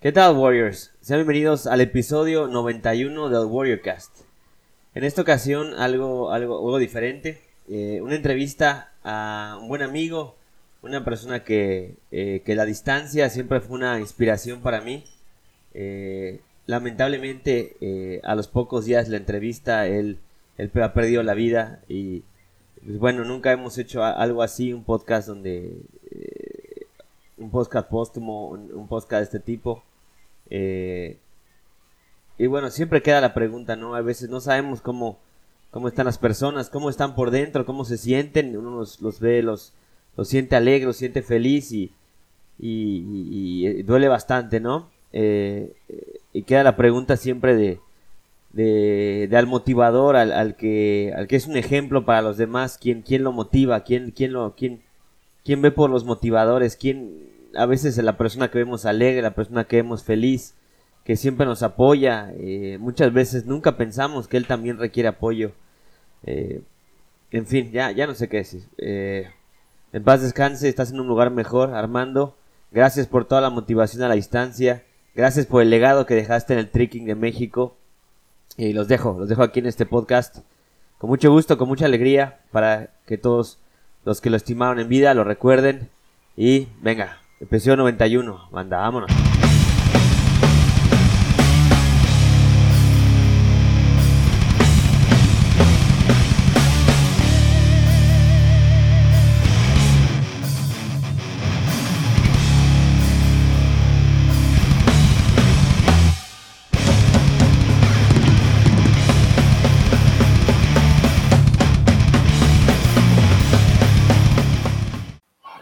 ¿Qué tal, Warriors? Sean bienvenidos al episodio 91 del Warriorcast. En esta ocasión, algo, algo, algo diferente. Eh, una entrevista a un buen amigo, una persona que, eh, que la distancia siempre fue una inspiración para mí. Eh, lamentablemente, a los pocos días de la entrevista, él, él ha perdido la vida y pues, bueno, nunca hemos hecho algo así, un podcast donde... un podcast póstumo, un podcast de este tipo. Eh, y bueno, siempre queda la pregunta, ¿no? A veces no sabemos cómo, cómo están las personas, cómo están por dentro, cómo se sienten. Uno los, ve, los, siente alegre, los siente feliz y, y, y duele bastante, ¿no? Eh, eh, y queda la pregunta siempre de, de, de al motivador, al, al que, al que es un ejemplo para los demás, quién, quién lo motiva, quién, quién lo, quién, quién ve por los motivadores, quién, a veces es la persona que vemos alegre, la persona que vemos feliz, que siempre nos apoya, eh, muchas veces nunca pensamos que él también requiere apoyo. Eh, en fin, ya, ya no sé qué decir. Eh, en paz descanse, estás en un lugar mejor, Armando. Gracias por toda la motivación a la distancia. Gracias por el legado que dejaste en el Tricking de México. Y los dejo, los dejo aquí en este podcast. Con mucho gusto, con mucha alegría, para que todos los que lo estimaron en vida lo recuerden. Y venga, episodio 91. Manda, vámonos.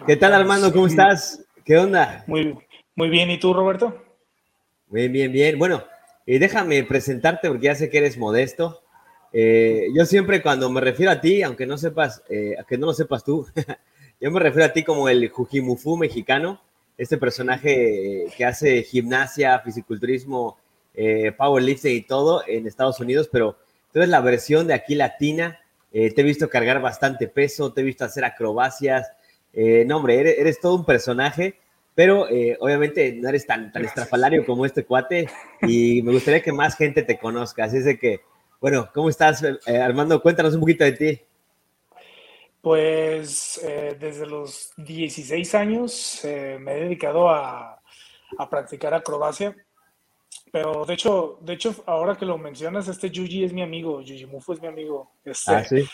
¿Qué tal, Armando? ¿Cómo estás? ¿Qué onda? Muy, muy bien, ¿y tú, Roberto? Bien, bien, bien. Bueno, eh, déjame presentarte porque ya sé que eres modesto. Eh, yo siempre cuando me refiero a ti, aunque no sepas, eh, que no lo sepas tú, yo me refiero a ti como el Jujimufu mexicano, este personaje eh, que hace gimnasia, fisiculturismo, eh, powerlifting y todo en Estados Unidos, pero tú eres la versión de aquí latina. Te he visto cargar bastante peso, te he visto hacer acrobacias. Eh, no, hombre, eres, eres todo un personaje pero eh, obviamente no eres tan, tan estrafalario como este cuate y me gustaría que más gente te conozca. Así es de que, bueno, ¿cómo estás, eh, Armando? Cuéntanos un poquito de ti. Pues eh, desde los 16 años me he dedicado a, a practicar acrobacia, pero de hecho, de hecho, ahora que lo mencionas, este Yuji es mi amigo, Yuji Mufu es mi amigo. Este, Ah, sí.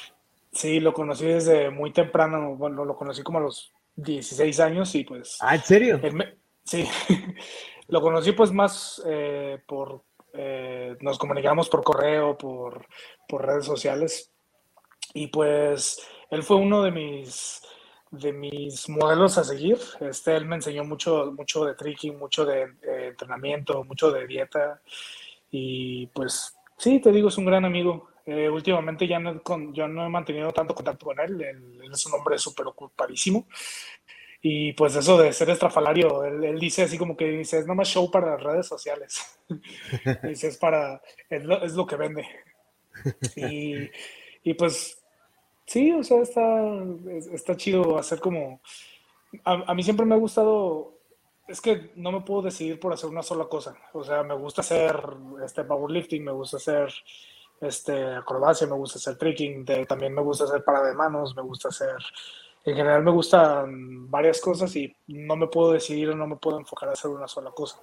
Sí, lo conocí desde muy temprano, bueno, lo conocí como a los 16 años y pues... Ah, ¿en serio? Me- sí, lo conocí pues más eh, por, eh, nos comunicamos por correo, por, por redes sociales y pues él fue uno de mis, de mis modelos a seguir. Este, él me enseñó mucho, mucho de tricking, mucho de entrenamiento, mucho de dieta y pues sí, te digo, es un gran amigo. Eh, últimamente ya no, con- yo no he mantenido tanto contacto con él, él, él es un hombre súper ocupadísimo. Y pues eso de ser estrafalario, él, él dice así como que dice, es nomás show para las redes sociales. dice, es para, es lo, es lo que vende. Y, y pues sí, o sea, está, es- está chido hacer como... A, a mí siempre me ha gustado, es que no me puedo decidir por hacer una sola cosa. O sea, me gusta hacer este powerlifting, me gusta hacer este acrobacia, me gusta hacer tricking, de- también me gusta hacer parada de manos, me gusta hacer en general me gustan varias cosas y no me puedo decidir, no me puedo enfocar a hacer una sola cosa.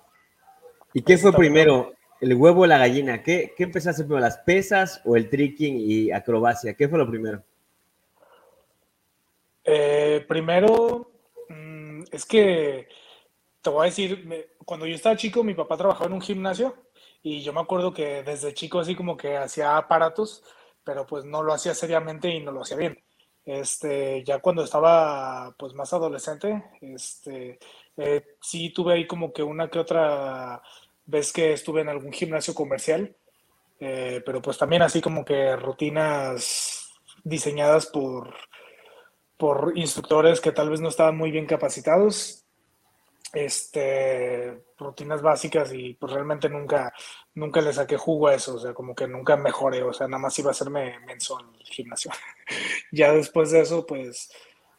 ¿Y qué fue primero? ¿El huevo o la gallina? ¿Qué, qué empezaste primero, las pesas o el tricking y acrobacia? ¿Qué fue lo primero? Eh, primero, mm, es que te voy a decir, cuando yo estaba chico, mi papá trabajaba en un gimnasio y yo me acuerdo que desde chico así como que hacía aparatos, pero pues no lo hacía seriamente y no lo hacía bien. Este, ya cuando estaba pues más adolescente, este, eh, sí tuve ahí como que una que otra vez que estuve en algún gimnasio comercial, eh, pero pues también así como que rutinas diseñadas por, por instructores que tal vez no estaban muy bien capacitados, este, rutinas básicas y pues realmente nunca, nunca le saqué jugo a eso, o sea, como que nunca mejoré, o sea, nada más iba a hacerme menso en el gimnasio. ya después de eso, pues,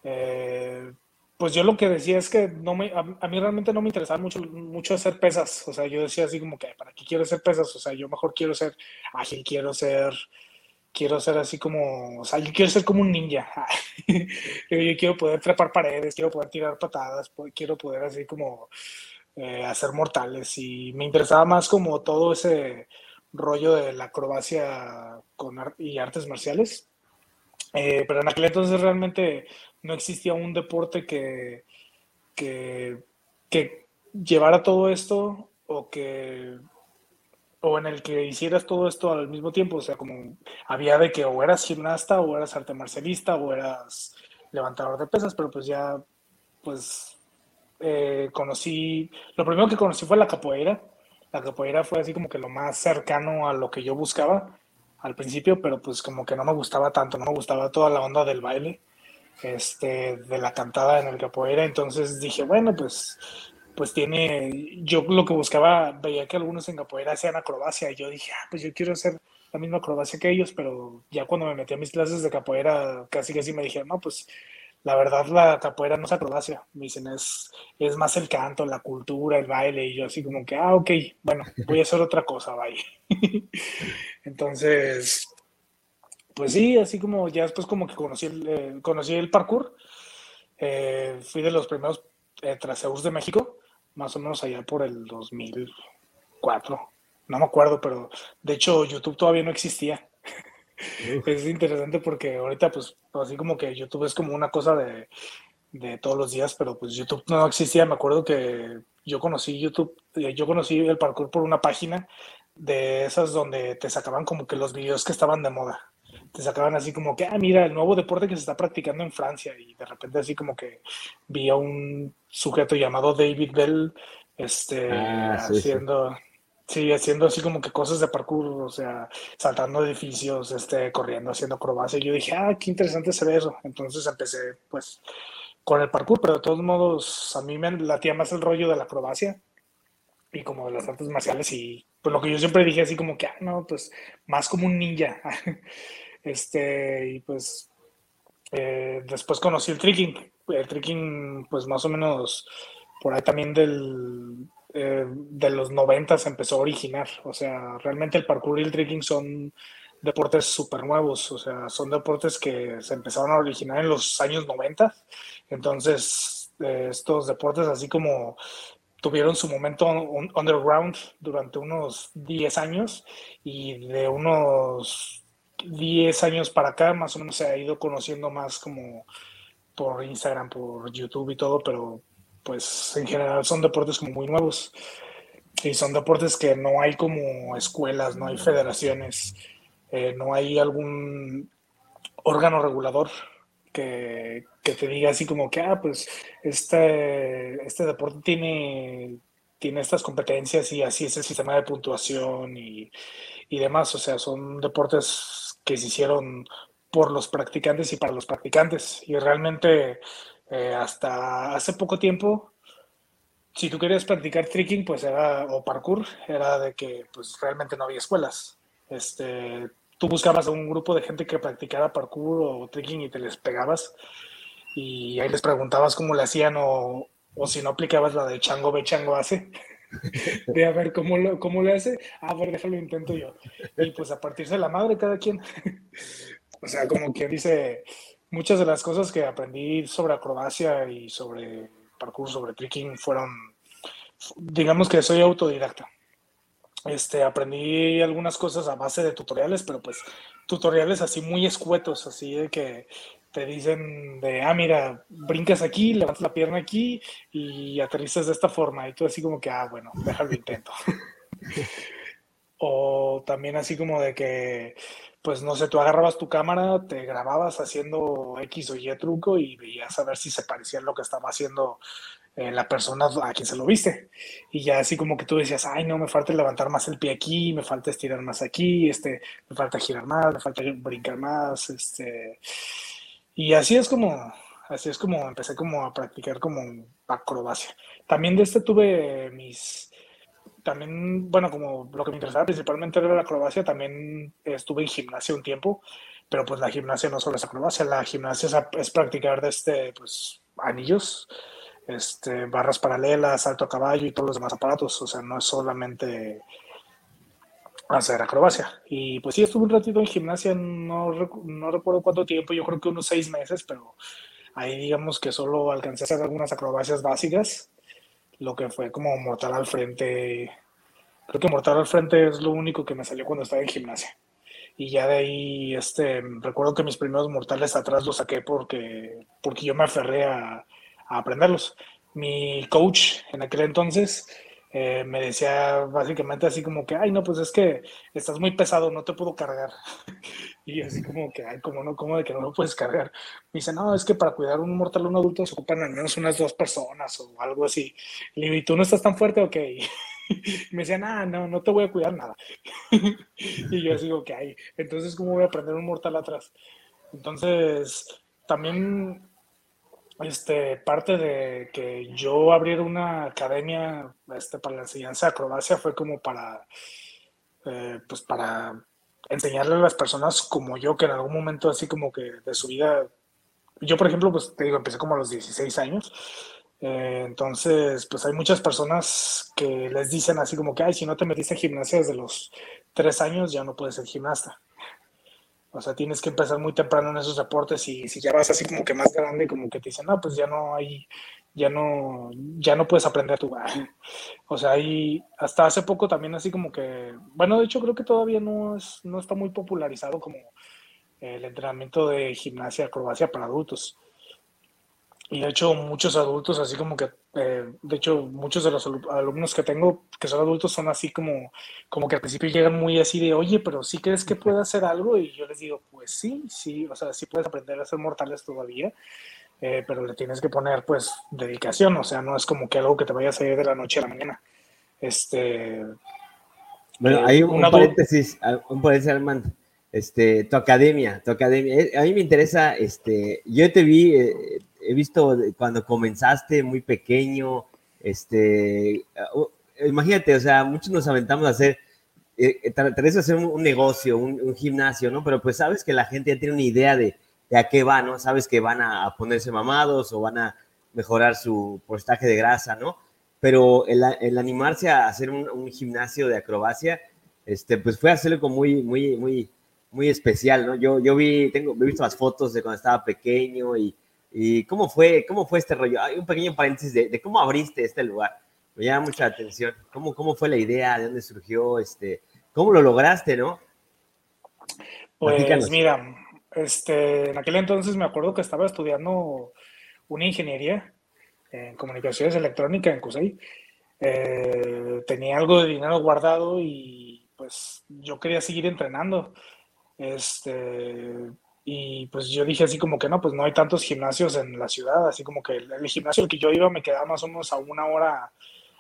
eh, pues yo lo que decía es que no me, a, mí realmente no me interesaba mucho, mucho hacer pesas. O sea, yo decía así como que, ¿para qué quiero hacer pesas? O sea, yo mejor quiero ser ágil, quiero ser, quiero ser así como, o sea, yo quiero ser como un ninja. yo, quiero poder trepar paredes, quiero poder tirar patadas, quiero poder así como eh, hacer mortales. Y me interesaba más como todo ese rollo de la acrobacia con y artes marciales. Eh, pero en aquel entonces realmente no existía un deporte que, que llevara todo esto o que o en el que hicieras todo esto al mismo tiempo, o sea, como había de que o eras gimnasta o eras arte marcialista o eras levantador de pesas, pero pues ya, pues eh, conocí, lo primero que conocí fue la capoeira, la capoeira fue así como que lo más cercano a lo que yo buscaba al principio, pero pues como que no me gustaba tanto, no me gustaba toda la onda del baile, este, de la cantada en el capoeira, entonces dije, bueno, pues, pues tiene, yo lo que buscaba, veía que algunos en capoeira hacían acrobacia, y yo dije, ah, pues yo quiero hacer la misma acrobacia que ellos, pero ya cuando me metí a mis clases de capoeira, casi casi me dijeron, no, pues la verdad la capoeira no es acrobacia, me dicen, es, es más el canto, la cultura, el baile, y yo así como que, ah, ok, bueno, voy a hacer otra cosa, bye. Entonces, pues sí, así como ya después como que conocí el, eh, conocí el parkour. Eh, fui de los primeros eh, de México, más o menos allá por el 2004. No me acuerdo, pero de hecho YouTube todavía no existía. es interesante porque ahorita pues así como que YouTube es como una cosa de, de todos los días, pero pues YouTube no existía. Me acuerdo que yo conocí YouTube, eh, yo conocí el parkour por una página de esas donde te sacaban como que los videos que estaban de moda te sacaban así como que, ah, mira, el nuevo deporte que se está practicando en Francia. Y de repente así como que vi a un sujeto llamado David Bell este, ah, haciendo, sí. haciendo así como que cosas de parkour, o sea, saltando edificios, este, corriendo, haciendo acrobacia. Y yo dije, ah, qué interesante se ve eso. Entonces empecé, pues, con el parkour, pero de todos modos, a mí me latía más el rollo de la acrobacia y como de las artes marciales y pues lo que yo siempre dije así como que, ah, no, pues más como un ninja. Este, y pues eh, después conocí el tricking. El tricking, pues más o menos por ahí también del, eh, de los 90 se empezó a originar. O sea, realmente el parkour y el tricking son deportes súper nuevos. O sea, son deportes que se empezaron a originar en los años 90. Entonces, eh, estos deportes así como tuvieron su momento underground durante unos 10 años y de unos 10 años para acá más o menos se ha ido conociendo más como por Instagram, por YouTube y todo, pero pues en general son deportes como muy nuevos y son deportes que no hay como escuelas, no hay federaciones, eh, no hay algún órgano regulador que, que, te diga así como que, ah, pues este, este deporte tiene, tiene estas competencias y así es el sistema de puntuación y, y demás. O sea, son deportes que se hicieron por los practicantes y para los practicantes. Y realmente eh, hasta hace poco tiempo, si tú querías practicar tricking, pues era, o parkour, era de que pues realmente no había escuelas. Este, tú buscabas a un grupo de gente que practicara parkour o tricking y te les pegabas y ahí les preguntabas cómo le hacían o, o si no aplicabas la de chango ve, chango hace. de a ver cómo lo, cómo le hace, a ver, déjalo intento yo. Y pues a partirse la madre cada quien. o sea, como quien dice, muchas de las cosas que aprendí sobre acrobacia y sobre parkour, sobre tricking, fueron, digamos que soy autodidacta. Este, aprendí algunas cosas a base de tutoriales, pero pues tutoriales así muy escuetos, así de que te dicen de, ah, mira, brincas aquí, levantas la pierna aquí y aterrizas de esta forma. Y tú así como que, ah, bueno, déjalo intento. o también así como de que, pues no sé, tú agarrabas tu cámara, te grababas haciendo X o Y truco y veías a ver si se parecía a lo que estaba haciendo eh, la persona a quien se lo viste. Y ya así como que tú decías, ay, no, me falta levantar más el pie aquí, me falta estirar más aquí, este, me falta girar más, me falta brincar más, este y así es como, así es como empecé como a practicar como acrobacia. También de este tuve mis, también, bueno, como lo que me interesaba principalmente era la acrobacia, también estuve en gimnasia un tiempo, pero pues la gimnasia no solo es acrobacia, la gimnasia es, practicar de este, pues, anillos, este, barras paralelas, salto a caballo y todos los demás aparatos. O sea, no es solamente hacer acrobacia. Y pues sí, estuve un ratito en gimnasia, no, no recuerdo cuánto tiempo, yo creo que unos seis meses, pero ahí digamos que solo alcancé a hacer algunas acrobacias básicas, lo que fue como mortal al frente. Creo que mortal al frente es lo único que me salió cuando estaba en gimnasia. Y ya de ahí, este, recuerdo que mis primeros mortales atrás los saqué porque, porque yo me aferré a, a aprenderlos. Mi coach en aquel entonces eh, me decía básicamente así como que, ay, no, pues es que estás muy pesado, no te puedo cargar. y así como que, ay, como no, como de que no lo puedes cargar. Me dice, no, es que para cuidar un mortal a un adulto se ocupan al menos unas dos personas o algo así. Le digo, ¿y tú no estás tan fuerte? Ok. me decía, ah, no, no te voy a cuidar nada. y yo así, ok, entonces, ¿cómo voy a aprender un mortal atrás? Entonces, también este, parte de que yo abriera una academia este, para la enseñanza de acrobacia fue como para, eh, pues para enseñarle a las personas como yo, que en algún momento así como que de su vida, yo por ejemplo, pues te digo, empecé como a los 16 años, eh, entonces pues hay muchas personas que les dicen así como que, ay, si no te metiste en gimnasia desde los 3 años, ya no puedes ser gimnasta. O sea, tienes que empezar muy temprano en esos deportes y si ya vas así como que más grande, como que te dicen, no, pues ya no hay, ya no, ya no puedes aprender tu O sea, y hasta hace poco también así como que, bueno, de hecho creo que todavía no, es, no está muy popularizado como el entrenamiento de gimnasia, acrobacia para adultos. Y de hecho muchos adultos, así como que, eh, de hecho muchos de los alumnos que tengo que son adultos son así como, como que al principio llegan muy así de, oye, pero ¿sí crees que puede hacer algo? Y yo les digo, pues sí, sí, o sea, sí puedes aprender a ser mortales todavía, eh, pero le tienes que poner pues dedicación, o sea, no es como que algo que te vaya a salir de la noche a la mañana. Este... Bueno, eh, hay un, paréntesis, un paréntesis, Armando. Este, tu academia, tu academia. A mí me interesa, este, yo te vi he visto cuando comenzaste muy pequeño, este, uh, imagínate, o sea, muchos nos aventamos a hacer, eh, eh de hacer un, negocio, un, gimnasio, ¿no? Pero pues sabes que la gente ya tiene una idea de, de a qué va, ¿no? Sabes que van a, ponerse mamados o van a mejorar su porcentaje de grasa, ¿no? Pero el, el animarse a hacer un, gimnasio de acrobacia, este, pues fue hacerlo como muy, muy, muy, muy especial, ¿no? Yo, yo vi, tengo, he visto las fotos de cuando estaba pequeño y, ¿Y cómo fue, cómo fue este rollo? Hay un pequeño paréntesis de, cómo abriste este lugar. Me llama mucha atención. ¿Cómo, ¿Cómo fue la idea? ¿De dónde surgió? Este, ¿Cómo lo lograste, no? Pues mira, este, en aquel entonces me acuerdo que estaba estudiando una ingeniería en comunicaciones electrónicas en CUSEI. Eh, tenía algo de dinero guardado y pues yo quería seguir entrenando. Este, y pues yo dije así como que no, pues no hay tantos gimnasios en la ciudad, así como que el, gimnasio al que yo iba me quedaba más o menos a una hora,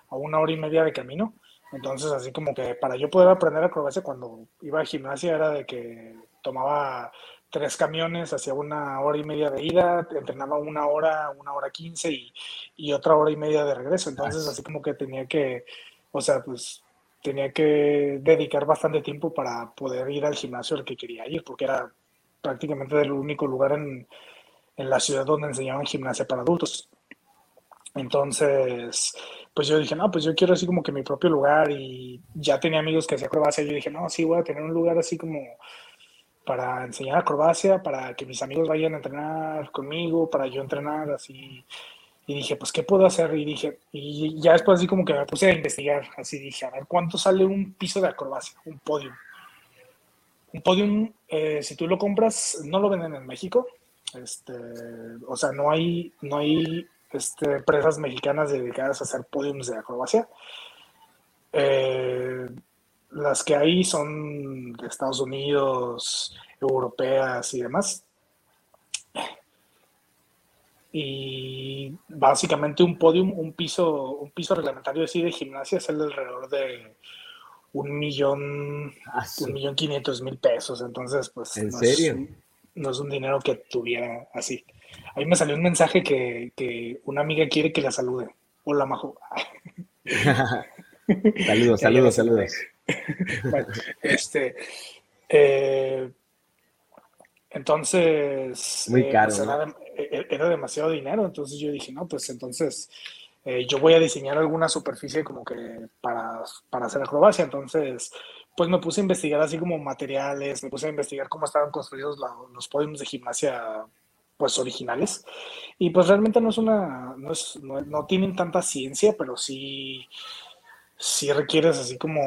a una hora y media de camino. Entonces así como que para yo poder aprender acrobacia cuando iba a gimnasia era de que tomaba tres camiones, hacía una hora y media de ida, entrenaba una hora, una hora quince y, y otra hora y media de regreso. Entonces así como que tenía que, o sea, pues tenía que dedicar bastante tiempo para poder ir al gimnasio al que quería ir, porque era prácticamente el único lugar en, en la ciudad donde enseñaban gimnasia para adultos. Entonces, pues yo dije, no, pues yo quiero así como que mi propio lugar y ya tenía amigos que hacían acrobacia. Yo dije, no, sí, voy a tener un lugar así como para enseñar acrobacia, para que mis amigos vayan a entrenar conmigo, para yo entrenar así. Y dije, pues, ¿qué puedo hacer? Y dije, y ya después así como que me puse a investigar, así dije, a ver, ¿cuánto sale un piso de acrobacia, un podio? Un podium, eh, si tú lo compras, no lo venden en México. Este, o sea, no hay, no hay este, empresas mexicanas dedicadas a hacer podiums de acrobacia. Eh, las que hay son de Estados Unidos, europeas y demás. Y básicamente un podium, un piso, un piso reglamentario así de gimnasia es el alrededor de un millón, ah, un millón quinientos mil pesos. Entonces, pues. ¿En no serio? Es, no es un dinero que tuviera así. Ahí me salió un mensaje que, que una amiga quiere que la salude. Hola, Majo. saludos, saludos, saludos. bueno, este. Eh, entonces. Muy caro. Pues, e, e, era demasiado dinero, entonces yo dije, no, pues entonces eh, yo voy a diseñar alguna superficie como que para, para hacer acrobacia, entonces pues me puse a investigar así como materiales, me puse a investigar cómo estaban construidos los podiums de gimnasia pues originales. Y pues realmente no es una, no, es, no, tienen tanta ciencia, pero sí, sí requieres así como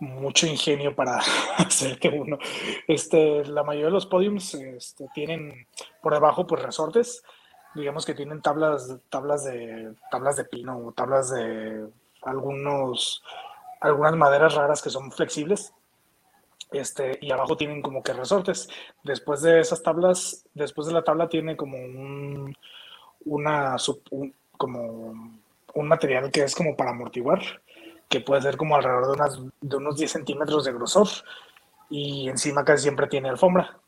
mucho ingenio para hacer que uno, este, la mayoría de los podiums este, tienen por debajo pues resortes, digamos que tienen tablas, tablas de, tablas de pino o tablas de algunos algunas maderas raras que son flexibles. Este, y abajo tienen como que resortes. Después de esas tablas, después de la tabla tiene como un, una, como un material que es como para amortiguar, que puede ser como alrededor de, unas, de unos 10 centímetros de grosor y encima casi siempre tiene alfombra.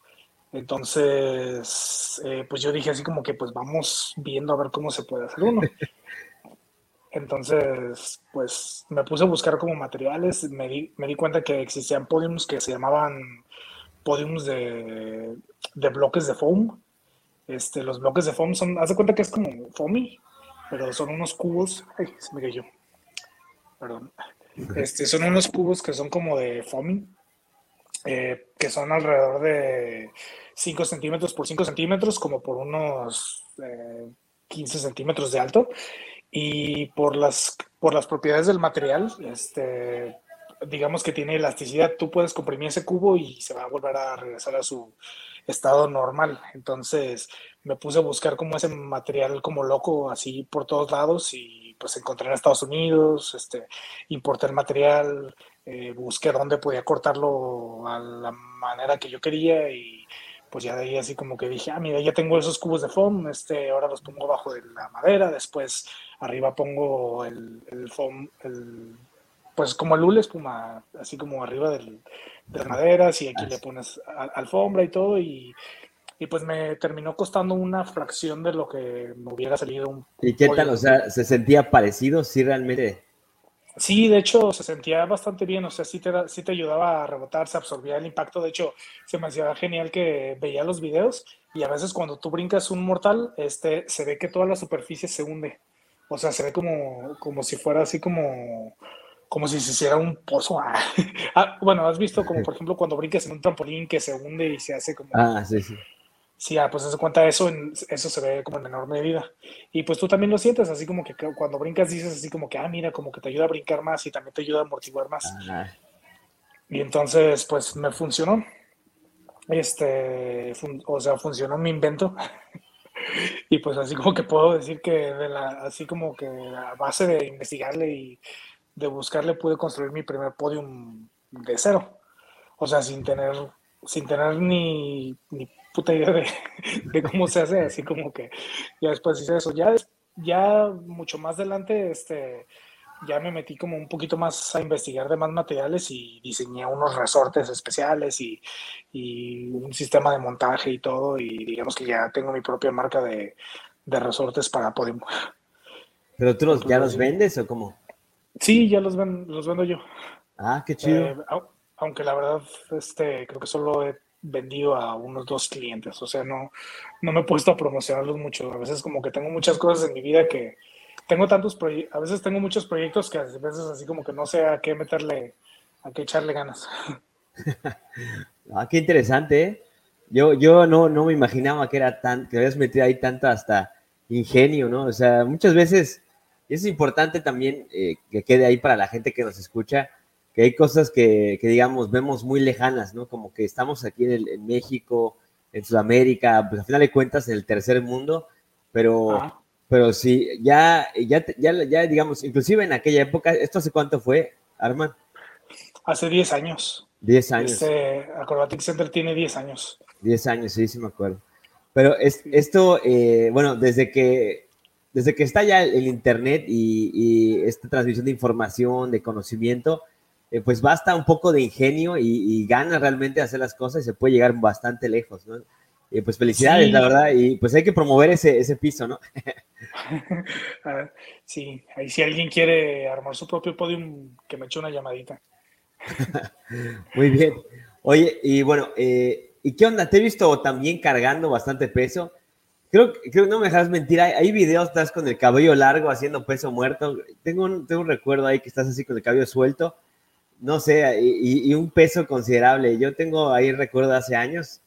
Entonces, eh, pues yo dije así como que pues vamos viendo a ver cómo se puede hacer uno. Entonces, pues me puse a buscar como materiales, me di, me di cuenta que existían podiums que se llamaban podiums de, de, bloques de foam. Este, los bloques de foam son, haz de cuenta que es como foamy, pero son unos cubos, ay, se me cayó, perdón, este, son unos cubos que son como de foamy, eh, que son alrededor de 5 centímetros por 5 centímetros, como por unos 15 eh, centímetros de alto, y por las, por las propiedades del material, este, digamos que tiene elasticidad, tú puedes comprimir ese cubo y se va a volver a regresar a su estado normal. Entonces me puse a buscar como ese material como loco, así por todos lados y pues encontré en Estados Unidos, este, importé el material, eh, busqué dónde podía cortarlo a la manera que yo quería y pues ya de ahí así como que dije, ah, mira, ya tengo esos cubos de foam, este, ahora los pongo abajo de la madera, después arriba pongo el, el foam, el, pues como el hule espuma, así como arriba del, de las maderas y aquí le pones alfombra y todo y, y, pues me terminó costando una fracción de lo que me hubiera salido un... ¿Y qué tal? O sea, ¿se sentía parecido? Sí, realmente Sí, de hecho se sentía bastante bien, o sea, sí te, sí te ayudaba a rebotar, se absorbía el impacto, de hecho se me hacía genial que veía los videos y a veces cuando tú brincas un mortal, este, se ve que toda la superficie se hunde, o sea, se ve como, como si fuera así como, como si se hiciera un pozo. Ah, bueno, has visto como por ejemplo cuando brincas en un trampolín que se hunde y se hace como... Ah, sí, sí. Sí, ah, pues se cuenta eso, eso se ve como en menor medida. Y pues tú también lo sientes, así como que cuando brincas dices así como que, ah, mira, como que te ayuda a brincar más y también te ayuda a amortiguar más. Y entonces, pues me funcionó. Este, o sea, funcionó mi invento. y pues así como que puedo decir que de la, así como que a base de investigarle y de buscarle pude construir mi primer podium de cero. O sea, sin tener, sin tener ni, ni puta idea de, cómo se hace, así como que ya después hice eso. Ya, ya mucho más adelante, este, ya me metí como un poquito más a investigar de más materiales y diseñé unos resortes especiales y, un sistema de montaje y todo y digamos que ya tengo mi propia marca de, resortes para Podium. ¿Pero tú los, ya los vendes o cómo? Sí, ya los, ven, los vendo yo. Ah, qué chido. Eh, aunque la verdad, este, creo que solo he vendido a unos dos clientes, o sea, no, no me he puesto a promocionarlos mucho. A veces como que tengo muchas cosas en mi vida que tengo tantos proyectos, a veces tengo muchos proyectos que a veces así como que no sé a qué meterle, a qué echarle ganas. ah, qué interesante, ¿eh? Yo, yo no, no me imaginaba que era tan, que habías metido ahí tanto hasta ingenio, ¿no? O sea, muchas veces es importante también eh, que quede ahí para la gente que nos escucha, que hay cosas que, digamos, vemos muy lejanas, ¿no? Como que estamos aquí en, México, en Sudamérica, pues al final de cuentas en el tercer mundo, pero, pero sí, ya, ya, ya, ya, digamos, inclusive en aquella época, ¿esto hace cuánto fue, Arman? Hace 10 años. 10 años. Este Acrobatic Center tiene 10 años. 10 años, sí, sí me acuerdo. Pero es, esto, eh, bueno, desde que, desde que está ya el, Internet y, y, esta transmisión de información, de conocimiento, eh, pues basta un poco de ingenio y, gana realmente hacer las cosas y se puede llegar bastante lejos, ¿no? Y pues felicidades, la verdad, y pues hay que promover ese, ese piso, ¿no? Ah, sí, ahí si alguien quiere armar su propio podium, que me eche una llamadita. Muy bien. Oye, y bueno, eh, ¿Y qué onda? Te he visto también cargando bastante peso. Creo que no me dejas mentir, hay, hay, videos, estás con el cabello largo haciendo peso muerto. Tengo un, tengo un recuerdo ahí que estás así con el cabello suelto, no sé, y, un peso considerable. Yo tengo ahí recuerdo hace años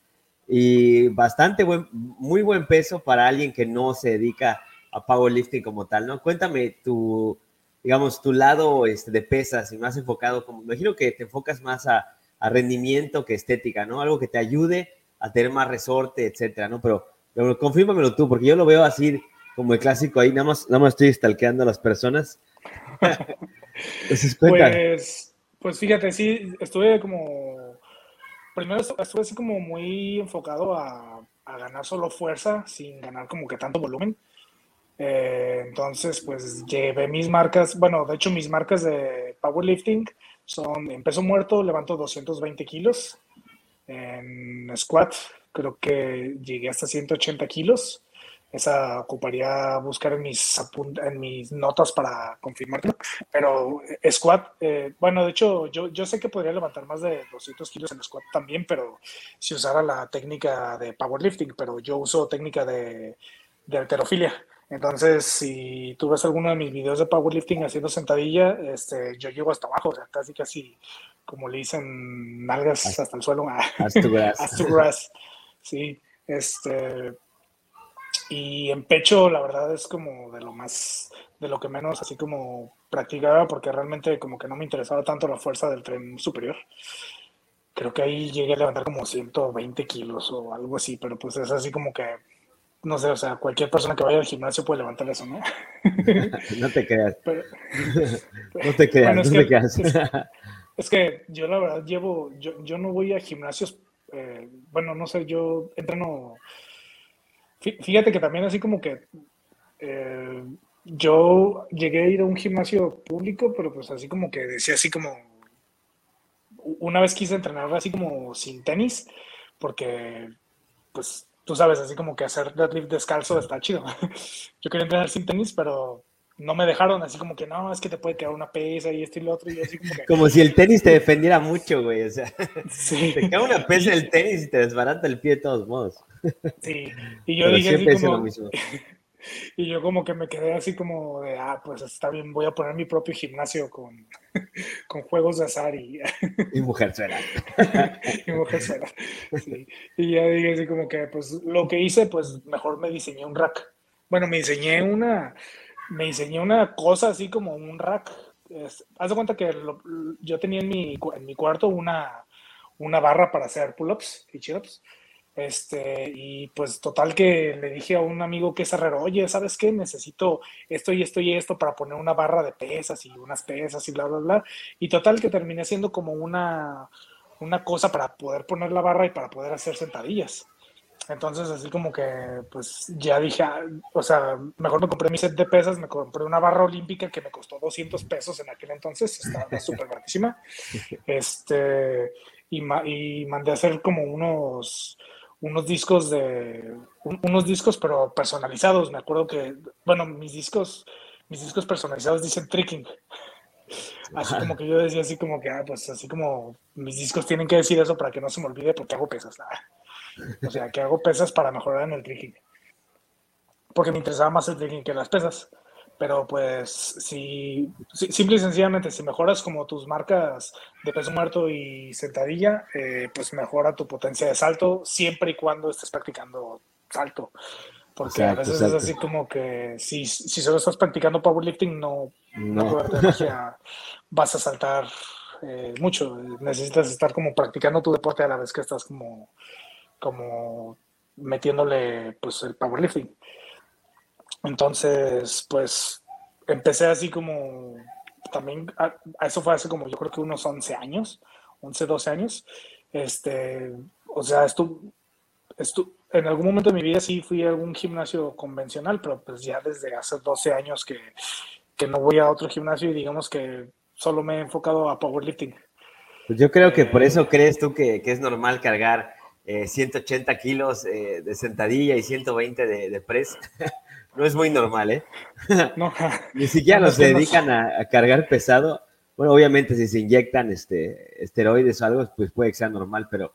y bastante buen, muy buen peso para alguien que no se dedica a powerlifting como tal, ¿no? Cuéntame tu, digamos, tu lado este, de pesas y más enfocado, como, imagino que te enfocas más a, rendimiento que estética, ¿no? Algo que te ayude a tener más resorte, etcétera, ¿no? Pero, pero confírmamelo tú, porque yo lo veo así como el clásico ahí, nada más, nada más estoy stalkeando a las personas. Entonces, pues, pues fíjate, sí, estuve como primero estuve así como muy enfocado a, a, ganar solo fuerza sin ganar como que tanto volumen. Eh, entonces, pues llevé mis marcas, bueno, de hecho mis marcas de powerlifting son en peso muerto, levanto 220 kilos, en squat creo que llegué hasta 180 kilos. Esa ocuparía buscar en mis, en mis notas para confirmarlo. Pero eh, squat, eh, bueno, de hecho, yo, yo sé que podría levantar más de 200 kilos en squat también, pero si usara la técnica de powerlifting, pero yo uso técnica de, de alterofilia. Entonces, si tú ves alguno de mis videos de powerlifting haciendo sentadilla, este, yo llego hasta abajo, o sea, casi casi como le dicen nalgas hasta, el suelo. Hasta grass. hasta grass. Sí, este, y en pecho, la verdad es como de lo más, de lo que menos así como practicaba, porque realmente como que no me interesaba tanto la fuerza del tren superior. Creo que ahí llegué a levantar como 120 kilos o algo así, pero pues es así como que, no sé, o sea, cualquier persona que vaya al gimnasio puede levantar eso, ¿no? no te creas. no te creas, no te creas. Es, que yo la verdad llevo, yo, yo no voy a gimnasios, eh, bueno, no sé, yo entreno Fíjate que también así como que eh, yo llegué a ir a un gimnasio público, pero pues así como que decía así como, una vez quise entrenar así como sin tenis, porque pues tú sabes, así como que hacer deadlift descalzo está chido. Yo quería entrenar sin tenis, pero no me dejaron así como que no, es que te puede quedar una pesa y esto y lo otro. Y así como, que... como si el tenis te defendiera mucho, güey. O sea, te cae una pesa el tenis y te desbarata el pie de todos modos. Sí, y yo dije así como... Y yo como que me quedé así como de, ah, pues está bien, voy a poner mi propio gimnasio con, con juegos de azar y... y mujer suena. y mujer suena, sí. Y ya dije así como que, pues lo que hice, pues mejor me diseñé un rack. Bueno, me diseñé una, me diseñé una cosa así como un rack. haz de cuenta que yo tenía en mi, en mi cuarto una, una barra para hacer pull-ups y chin-ups este, y pues total que le dije a un amigo que es herrero, oye, ¿sabes qué? Necesito esto y esto y esto para poner una barra de pesas y unas pesas y bla, bla, bla. Y total que terminé siendo como una, una cosa para poder poner la barra y para poder hacer sentadillas. Entonces, así como que, pues ya dije, ah, o sea, mejor me compré mi set de pesas, me compré una barra olímpica que me costó 200 pesos en aquel entonces, estaba súper baratísima. Este, y, y mandé a hacer como unos, unos discos de unos discos pero personalizados. Me acuerdo que bueno mis discos mis discos personalizados dicen tricking. Así como que yo decía así como que ah, pues así como mis discos tienen que decir eso para que no se me olvide porque hago pesas o sea que hago pesas para mejorar en el tricking porque me interesaba más el tricking que las pesas pero pues si, simple y sencillamente, si mejoras como tus marcas de peso muerto y sentadilla, eh, pues mejora tu potencia de salto siempre y cuando estés practicando salto. Porque a veces es así como que si, si solo estás practicando powerlifting, no, no. vas a saltar eh, mucho. Necesitas estar como practicando tu deporte a la vez que estás como, como metiéndole pues el powerlifting. Entonces, pues empecé así como, también, a, eso fue hace como yo creo que unos 11 años, 11, 12 años. Este, o sea, esto, esto, en algún momento de mi vida sí fui a algún gimnasio convencional, pero pues ya desde hace 12 años que, que no voy a otro gimnasio y digamos que solo me he enfocado a powerlifting. Pues yo creo que por eh, eso crees tú que, que es normal cargar 180 eh, kilos eh, de sentadilla y 120 de, de press. no es muy normal, ¿eh? No. Ni siquiera nos dedican a, cargar pesado. Bueno, obviamente si se inyectan este, esteroides o algo, pues puede que sea normal, pero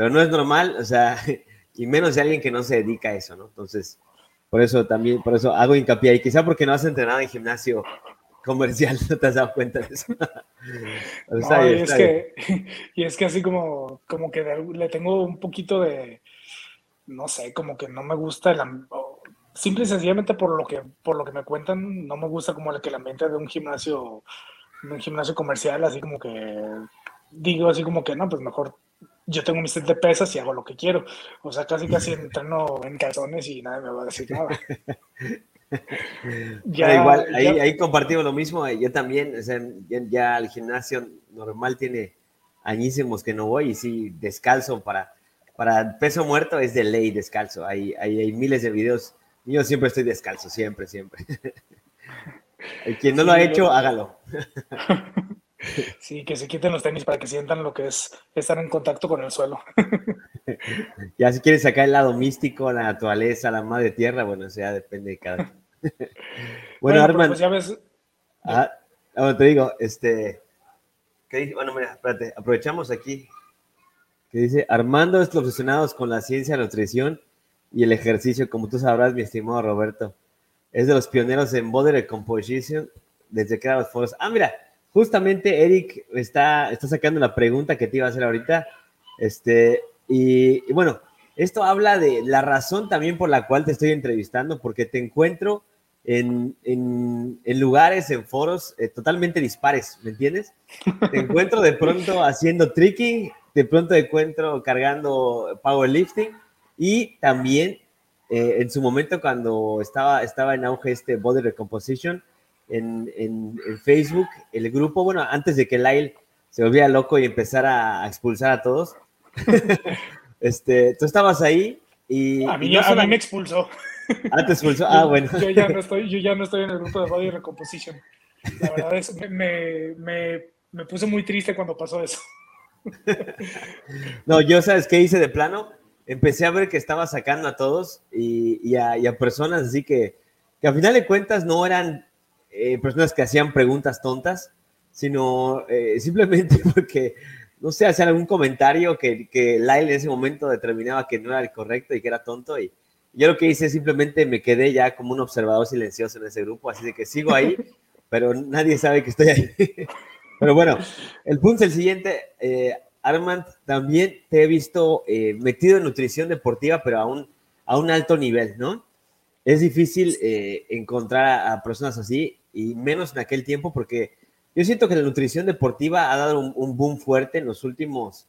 pero no es normal, o sea, y menos de alguien que no se dedica a eso, ¿no? Entonces, por eso también, por eso hago hincapié y quizá porque no has entrenado en gimnasio comercial, no te has dado cuenta de eso. y, es que, y es que así como, como que le tengo un poquito de, no sé, como que no me gusta el simple y sencillamente por lo que por lo que me cuentan, no me gusta como el que el ambiente de un gimnasio, de un gimnasio comercial, así como que digo así como que no, pues mejor yo tengo mi set de pesas y hago lo que quiero. O sea, casi casi entreno en calzones y nadie me va a decir nada. Ya, igual, ahí, ahí compartimos lo mismo. Yo también, o sea, ya, el gimnasio normal tiene añísimos que no voy y sí, descalzo para, para peso muerto es de ley descalzo. Hay, hay, hay miles de videos. Yo siempre estoy descalzo, siempre, siempre. Quien no lo ha hecho, hágalo. Sí, que se quiten los tenis para que sientan lo que es estar en contacto con el suelo. Ya si quieres sacar el lado místico, la naturaleza, la madre tierra, bueno, eso ya depende de cada Bueno, Armand. Pues ya ves. Ah, bueno, te digo, este. ¿Qué dice? Bueno, mira, espérate, aprovechamos aquí. Que dice: Armando es obsesionados con la ciencia, la nutrición y el ejercicio, como tú sabrás, mi estimado Roberto. Es de los pioneros en Body Composition desde que era los foros. Ah, mira, justamente Eric está, está sacando la pregunta que te iba a hacer ahorita. Este, y, bueno, esto habla de la razón también por la cual te estoy entrevistando, porque te encuentro en, lugares, en foros eh, totalmente dispares, ¿me entiendes? Te encuentro de pronto haciendo tricking, de pronto te encuentro cargando powerlifting y también eh, en su momento cuando estaba, estaba en auge este Body Recomposition, en, Facebook, el grupo, bueno, antes de que Lyle se volviera loco y empezara a expulsar a todos, este, tú estabas ahí y... A mí, a mí me expulsó. Ah, te expulsó. Ah, bueno. Yo ya, no estoy, yo ya no estoy en el grupo de Body Recomposition. La verdad es que me, me, me puse muy triste cuando pasó eso. No, yo, ¿sabes qué hice de plano? Empecé a ver que estaba sacando a todos y, y, a, y a, personas así que, que a final de cuentas no eran eh, personas que hacían preguntas tontas, sino eh, simplemente porque, no sé, hacían algún comentario que, que Lyle en ese momento determinaba que no era el correcto y que era tonto. Y yo lo que hice simplemente me quedé ya como un observador silencioso en ese grupo, así de que sigo ahí, pero nadie sabe que estoy ahí. pero bueno, el punto es el siguiente. Eh, Armand, también te he visto metido en nutrición deportiva, pero a un, a un alto nivel, ¿no? Es difícil encontrar a, personas así y menos en aquel tiempo porque yo siento que la nutrición deportiva ha dado un, boom fuerte en los últimos,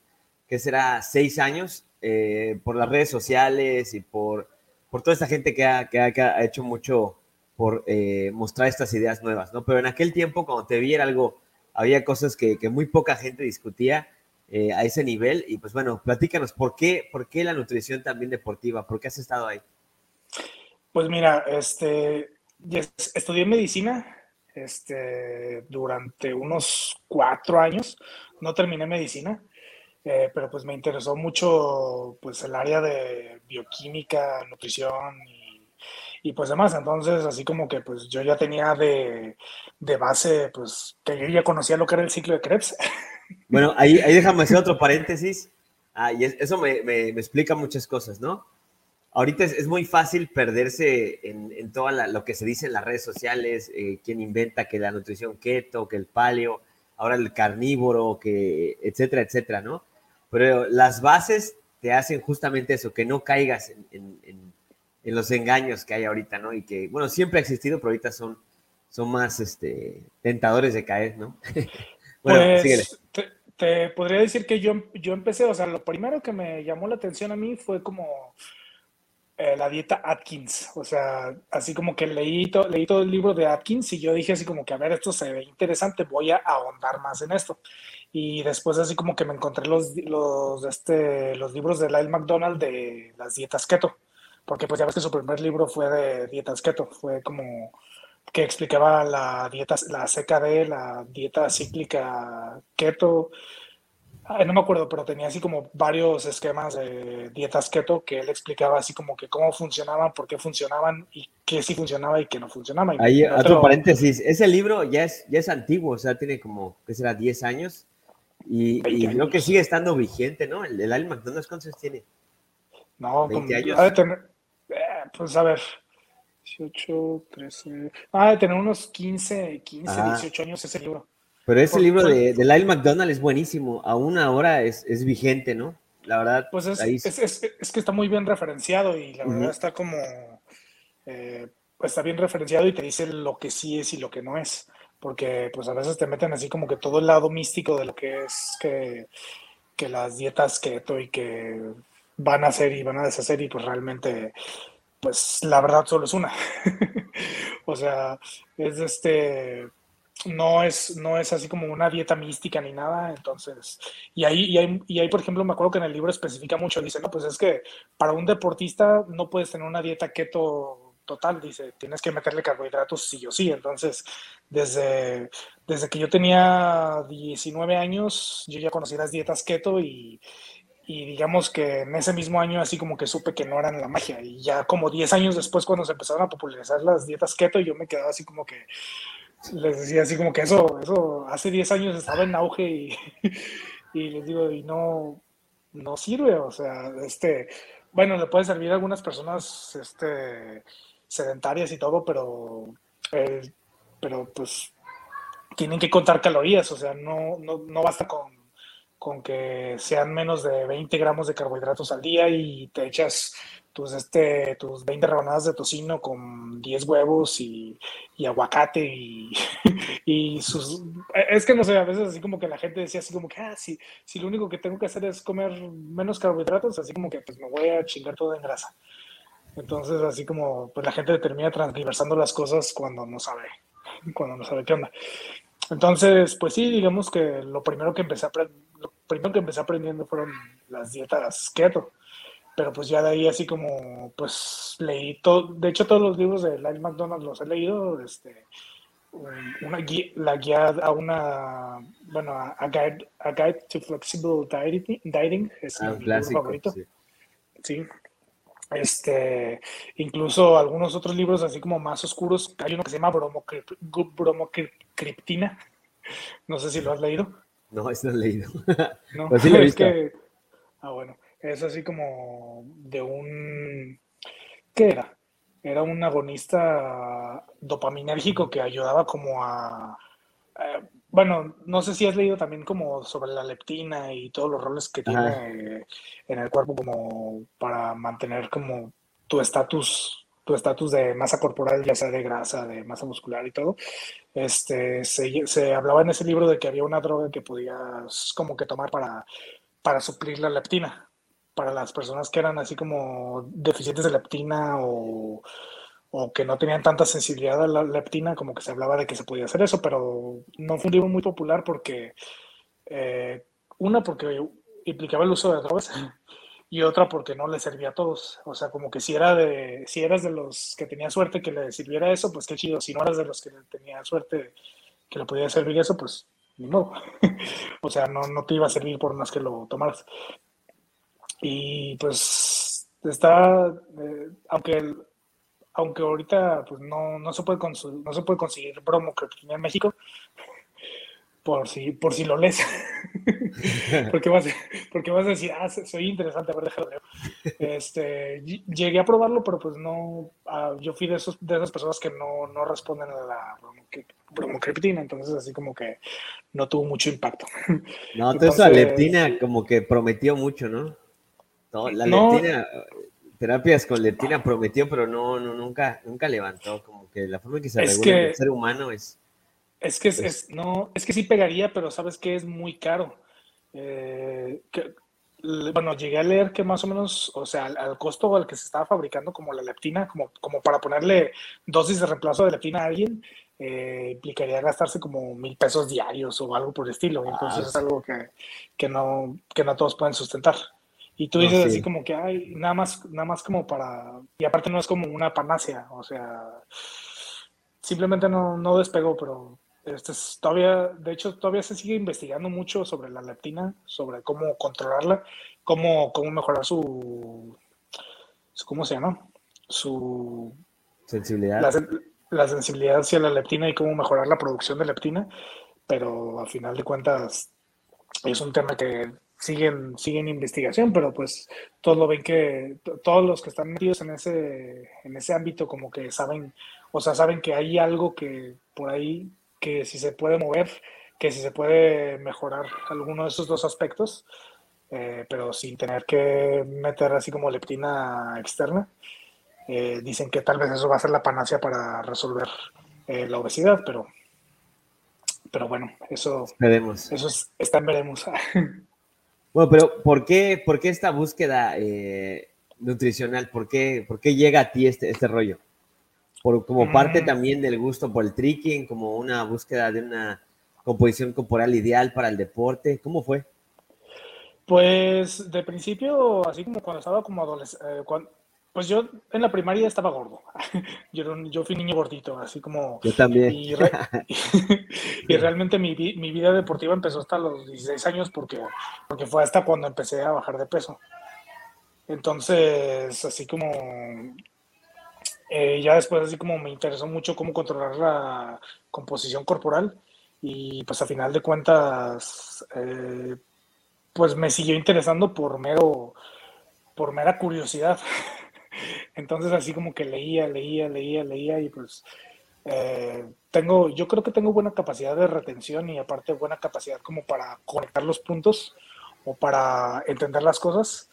¿qué será? Seis años eh, por las redes sociales y por, por toda esta gente que ha, que ha, hecho mucho por eh, mostrar estas ideas nuevas, ¿no? Pero en aquel tiempo, cuando te vi era algo, había cosas que, muy poca gente discutía eh, a ese nivel y pues bueno, platícanos, ¿por qué, ¿por qué la nutrición también deportiva? ¿Por qué has estado ahí? Pues mira, este, estudié medicina este, durante unos cuatro años. No terminé medicina, eh, pero pues me interesó mucho pues el área de bioquímica, nutrición y, pues demás. Entonces, así como que pues yo ya tenía de, base, pues que yo ya conocía lo que era el ciclo de Krebs. Bueno, ahí, ahí déjame hacer otro paréntesis. Ah, y eso me, me explica muchas cosas, ¿no? ahorita es, muy fácil perderse en, en todo lo que se dice en las redes sociales, eh, quién inventa que la nutrición keto, que el paleo, ahora el carnívoro, que etcétera, etcétera, ¿no? Pero las bases te hacen justamente eso, que no caigas en, en, los engaños que hay ahorita, ¿no? Y que, bueno, siempre ha existido, pero ahorita son, son más este, tentadores de caer, ¿no? bueno, pues, síguele. Te, te, podría decir que yo, yo empecé, o sea, lo primero que me llamó la atención a mí fue como eh, la dieta Atkins. O sea, así como que leí, leí todo el libro de Atkins y yo dije así como que, a ver, esto se ve interesante, voy a ahondar más en esto. Y después así como que me encontré los, los, este, los libros de Lyle McDonald de las dietas keto. Porque pues ya ves que su primer libro fue de dietas keto. Fue como que explicaba la dieta, la CKD, la dieta cíclica keto, no me acuerdo, pero tenía así como varios esquemas de dietas keto que él explicaba así como que cómo funcionaban, por qué funcionaban y qué sí funcionaba y qué no funcionaba. Ahí, otro paréntesis, ese libro ya es, ya es antiguo, o sea, tiene como, ¿qué será? 10 años. Y, creo que sigue estando vigente, ¿no? El, el Al McDonald's, ¿cuántos tiene? No, 20 años. Eh, pues a ver, 18, 13. Ah, de tener unos 15, 15, 18 años ese libro. Pero ese libro de, de Lyle McDonald es buenísimo. Aún ahora es, es vigente, ¿no? La verdad. Pues es, es, es, que está muy bien referenciado y la verdad está como. Eh, está bien referenciado y te dice lo que sí es y lo que no es. Porque pues a veces te meten así como que todo el lado místico de lo que es que, que las dietas keto y que van a hacer y van a deshacer y pues realmente pues la verdad solo es una. o sea, es este, no es, no es así como una dieta mística ni nada, entonces, y ahí, y ahí, y ahí, por ejemplo, me acuerdo que en el libro especifica mucho, dice, no, pues es que para un deportista no puedes tener una dieta keto total, dice, tienes que meterle carbohidratos sí o sí, entonces, desde, desde que yo tenía 19 años, yo ya conocí las dietas keto y, y digamos que en ese mismo año así como que supe que no eran la magia y ya como 10 años después cuando se empezaron a popularizar las dietas keto yo me quedaba así como que les decía así como que eso eso hace 10 años estaba en auge y, y les digo y no no sirve o sea este bueno le puede servir a algunas personas este sedentarias y todo pero pero pues tienen que contar calorías o sea no no, no basta con con que sean menos de 20 gramos de carbohidratos al día y te echas tus, este, tus 20 rebanadas de tocino con 10 huevos y, aguacate y, y, sus... Es que no sé, a veces así como que la gente decía así como que, ah, si, si lo único que tengo que hacer es comer menos carbohidratos, así como que pues me voy a chingar todo en grasa. Entonces así como pues la gente termina transversando las cosas cuando no sabe, cuando no sabe qué onda. Entonces, pues sí, digamos que lo primero que empecé a lo primero que empecé aprendiendo fueron las dietas keto. Pero pues ya de ahí así como, pues leí todo, de hecho todos los libros de Lyle McDonald los he leído, este, una guía, la guía a una, bueno, a, guide, a guide to flexible dieting, es ah, mi libro favorito. Sí. sí. Este, incluso algunos otros libros así como más oscuros, hay uno que se llama Bromocriptina, no sé si lo has leído. No, eso no he leído. No, pues sí lo he visto. Es que, ah, bueno, es así como de un, ¿qué era? Era un agonista dopaminérgico que ayudaba como a, eh, bueno, no sé si has leído también como sobre la leptina y todos los roles que tiene en el cuerpo como para mantener como tu estatus tu estatus de masa corporal, ya sea de grasa, de masa muscular y todo, este, se, se, hablaba en ese libro de que había una droga que podías como que tomar para, para suplir la leptina, para las personas que eran así como deficientes de leptina o, o que no tenían tanta sensibilidad a la leptina, como que se hablaba de que se podía hacer eso, pero no fue un libro muy popular porque, eh, una, porque implicaba el uso de drogas y otra porque no le servía a todos. O sea, como que si, era de, si eras de los que tenía suerte que le sirviera eso, pues qué chido. Si no eras de los que tenía suerte que le podía servir eso, pues ni modo. o sea, no, no te iba a servir por más que lo tomaras. Y pues está, eh, aunque, aunque ahorita pues no, no, se puede no se puede conseguir bromo que en México, por si, por si lo lees. porque, vas, porque vas a decir, ah, soy interesante, a ver, déjalo Este, llegué a probarlo, pero pues no, ah, yo fui de, esos, de esas personas que no, no responden a la bromocriptina, entonces así como que no tuvo mucho impacto. No, entonces, la leptina como que prometió mucho, ¿no? No, la leptina, terapias con leptina prometió, pero no, no, nunca, nunca levantó, como que la forma en que se regula el ser humano es es que, es, no, es que sí pegaría, pero sabes que es muy caro. Eh, bueno, llegué a leer que más o menos, o sea, al, costo al que se estaba fabricando como la leptina, como, como para ponerle dosis de reemplazo de leptina a alguien, eh, implicaría gastarse como mil pesos diarios o algo por el estilo. Ah, Entonces es algo que, que, no, que no todos pueden sustentar. Y tú dices así como que hay nada más, nada más como para. Y aparte no es como una panacea, o sea, simplemente no, no despegó, pero este es, todavía, de hecho, todavía se sigue investigando mucho sobre la leptina, sobre cómo controlarla, cómo, cómo mejorar su, ¿cómo se llama? Su sensibilidad. La, sensibilidad hacia la leptina y cómo mejorar la producción de leptina, pero a final de cuentas, es un tema que siguen, siguen investigación, pero pues todos lo ven que, todos los que están metidos en ese, en ese ámbito como que saben, o sea, saben que hay algo que por ahí, que si se puede mover, que si se puede mejorar alguno de esos dos aspectos, eh, pero sin tener que meter así como leptina externa. Eh, dicen que tal vez eso va a ser la panacea para resolver eh, la obesidad, pero, pero bueno, eso, veremos. eso está en veremos. Bueno, pero ¿por qué, por qué esta búsqueda nutricional? ¿Por qué, ¿Por qué, llega a ti este, este rollo? Por, como parte mm. también del gusto por el tricking, como una búsqueda de una composición corporal ideal para el deporte. ¿Cómo fue? Pues de principio, así como cuando estaba como adolescente, eh, pues yo en la primaria estaba gordo. Yo, yo fui niño gordito, así como... Yo también. Y, realmente mi, mi, vida deportiva empezó hasta los 16 años porque, porque fue hasta cuando empecé a bajar de peso. Entonces, así como... Eh, ya después así como me interesó mucho cómo controlar la composición corporal y pues a final de cuentas eh, pues me siguió interesando por mero por mera curiosidad. Entonces así como que leía, leía, leía, leía y pues eh, tengo, yo creo que tengo buena capacidad de retención y aparte buena capacidad como para conectar los puntos o para entender las cosas,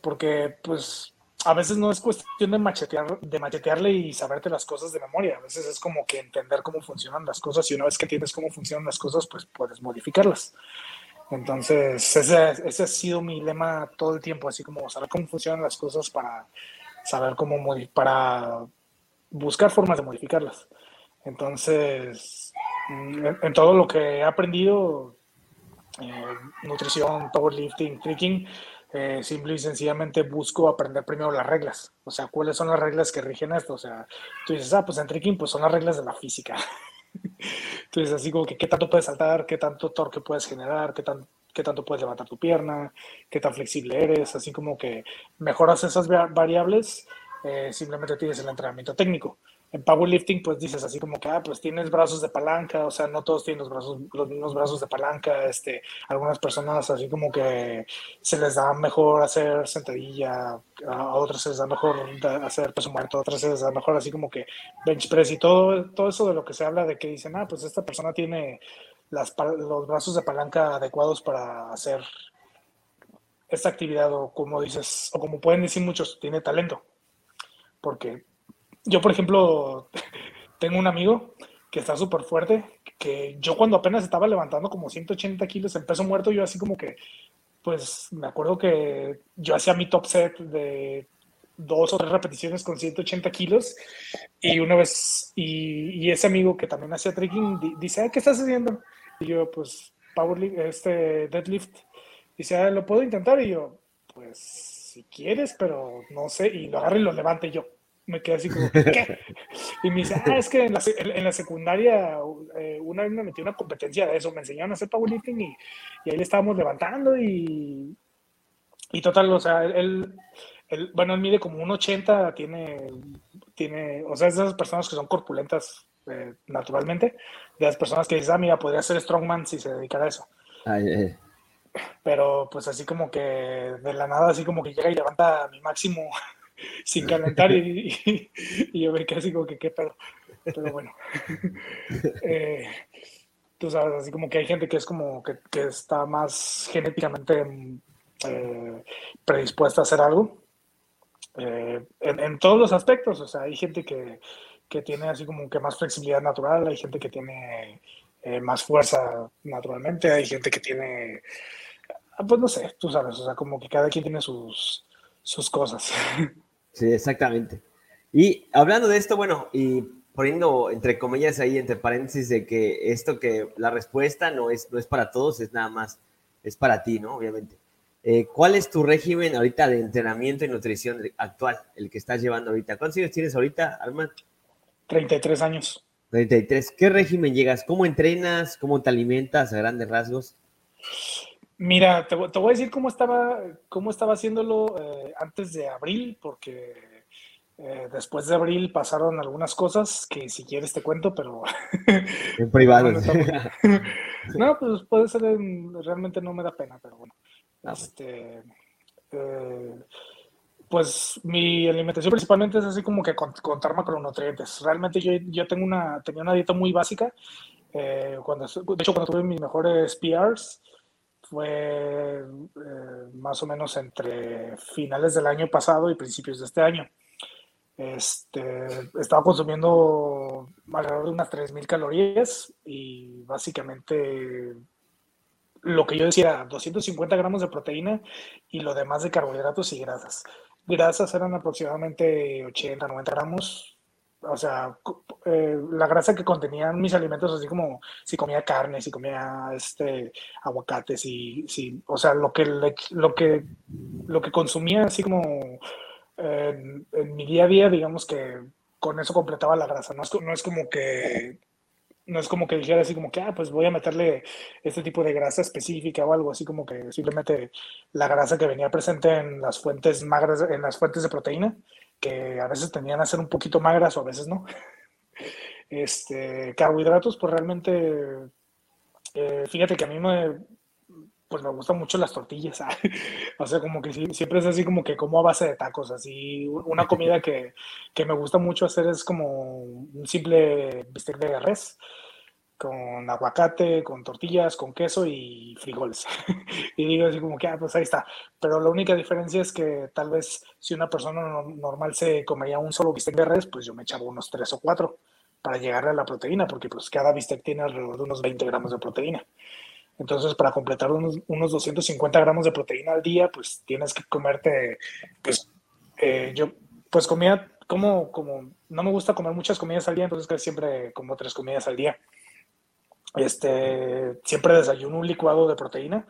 porque pues a veces no es cuestión de machetear, de machetearle y saberte las cosas de memoria, a veces es como que entender cómo funcionan las cosas y una vez que tienes cómo funcionan las cosas, pues puedes modificarlas. Entonces, ese, ese ha sido mi lema todo el tiempo, así como saber cómo funcionan las cosas para saber cómo para buscar formas de modificarlas. Entonces, mm, en, todo lo que he aprendido, eh, nutrición, powerlifting, tricking, eh, simple y sencillamente busco aprender primero las reglas. O sea, cuáles son las reglas que rigen esto. O sea, tú dices, ah, pues en tricking pues son las reglas de la física. Entonces, así como que qué tanto puedes saltar, qué tanto torque puedes generar, qué tan qué tanto puedes levantar tu pierna, qué tan flexible eres, así como que mejoras esas variables, eh, simplemente tienes el entrenamiento técnico. En powerlifting, pues dices así como que, ah, pues tienes brazos de palanca, o sea, no todos tienen los, brazos, los mismos brazos de palanca, este, algunas personas así como que se les da mejor hacer sentadilla, a otras se les da mejor hacer peso muerto, a otras se les da mejor así como que bench press y todo, todo eso de lo que se habla de que dicen, ah, pues esta persona tiene los brazos de palanca adecuados para hacer esta actividad o como dices, o como pueden decir muchos, tiene talento. Porque yo, por ejemplo, tengo un amigo que está súper fuerte, que yo cuando apenas estaba levantando como 180 kilos en peso muerto, yo así como que, pues me acuerdo que yo hacía mi top set de dos o tres repeticiones con 180 kilos y una vez, y, ese amigo que también hacía trekking dice, ¿qué estás haciendo? Y yo, pues, powerlift, este, deadlift. Dice, ah, ¿lo puedo intentar? Y yo, pues, si quieres, pero no sé. Y lo agarro y lo levante yo. Me quedé así como, ¿qué? Y me dice, ah, es que en la, en la secundaria eh, una vez me metí una competencia de eso. Me enseñaron a hacer powerlifting y, y ahí le estábamos levantando y, y total, o sea, él, él, bueno, él mide como un 80, tiene, tiene, o sea, es de esas personas que son corpulentas eh, naturalmente, de las personas que dicen, ah, mira, podría ser strongman si se dedicara a eso. Pero pues así como que de la nada, así como que llega y levanta mi máximo sin calentar y, yo me quedé así como que qué pedo. Pero bueno. Eh, tú sabes, así como que hay gente que es como que, está más genéticamente eh, predispuesta a hacer algo. en, en, todos los aspectos, o sea, hay gente que, que tiene así como que más flexibilidad natural, hay gente que tiene eh, más fuerza naturalmente, hay gente que tiene, ah, pues no sé, tú sabes, o sea, como que cada quien tiene sus, sus cosas. Sí, exactamente. Y hablando de esto, bueno, y poniendo entre comillas ahí, entre paréntesis, de que esto que la respuesta no es, no es para todos, es nada más, es para ti, ¿no? Obviamente. Eh, ¿Cuál es tu régimen ahorita de entrenamiento y nutrición actual, el que estás llevando ahorita? ¿Cuántos años tienes ahorita, Armand? 33 años. 33. ¿Qué régimen llegas? ¿Cómo entrenas? ¿Cómo te alimentas a grandes rasgos? Mira, te, voy a decir cómo estaba, cómo estaba haciéndolo eh, antes de abril, porque Eh, después de abril pasaron algunas cosas que si quieres te cuento, pero... En privado. no, pues puede ser, realmente no me da pena, pero bueno. Ah, este, eh, pues mi alimentación principalmente es así como que contar macronutrientes. Realmente yo, yo tengo una, tenía una dieta muy básica. Eh, cuando, de hecho, cuando tuve mis mejores PRs, fue más o menos entre finales del año pasado y principios de este año. Este, estaba consumiendo alrededor de unas 3.000 calorías y básicamente lo que yo decía era 250 gramos de proteína y lo demás de carbohidratos y grasas. Grasas eran aproximadamente 80, 90 gramos. O sea, eh, la grasa que contenían mis alimentos, así como si comía carne, si comía este, aguacates, si, si, o sea, lo que, lo, que, lo que consumía, así como en, mi día a día, digamos que con eso completaba la grasa. No es, no es como que no es como que dijera así como que, ah, pues voy a meterle este tipo de grasa específica o algo, así como que simplemente la grasa que venía presente en las fuentes magras, en las fuentes de proteína, que a veces tenían a ser un poquito magras o a veces no. Este, carbohidratos, pues realmente, eh, fíjate que a mí me, pues me gustan mucho las tortillas. o sea, como que siempre es así como que como a base de tacos. Así, una comida que, que, me gusta mucho hacer es como un simple bistec de res con aguacate, con tortillas, con queso y frijoles. y digo así como que, ah, pues ahí está. Pero la única diferencia es que tal vez si una persona normal se comería un solo bistec de res, pues yo me echaba unos tres o cuatro para llegar a la proteína, porque pues cada bistec tiene alrededor de unos 20 gramos de proteína. Entonces, para completar unos, unos 250 gramos de proteína al día, pues tienes que comerte, pues, eh, yo, pues comía, como, como, no me gusta comer muchas comidas al día, entonces casi siempre como tres comidas al día. Este, siempre desayuno un licuado de proteína,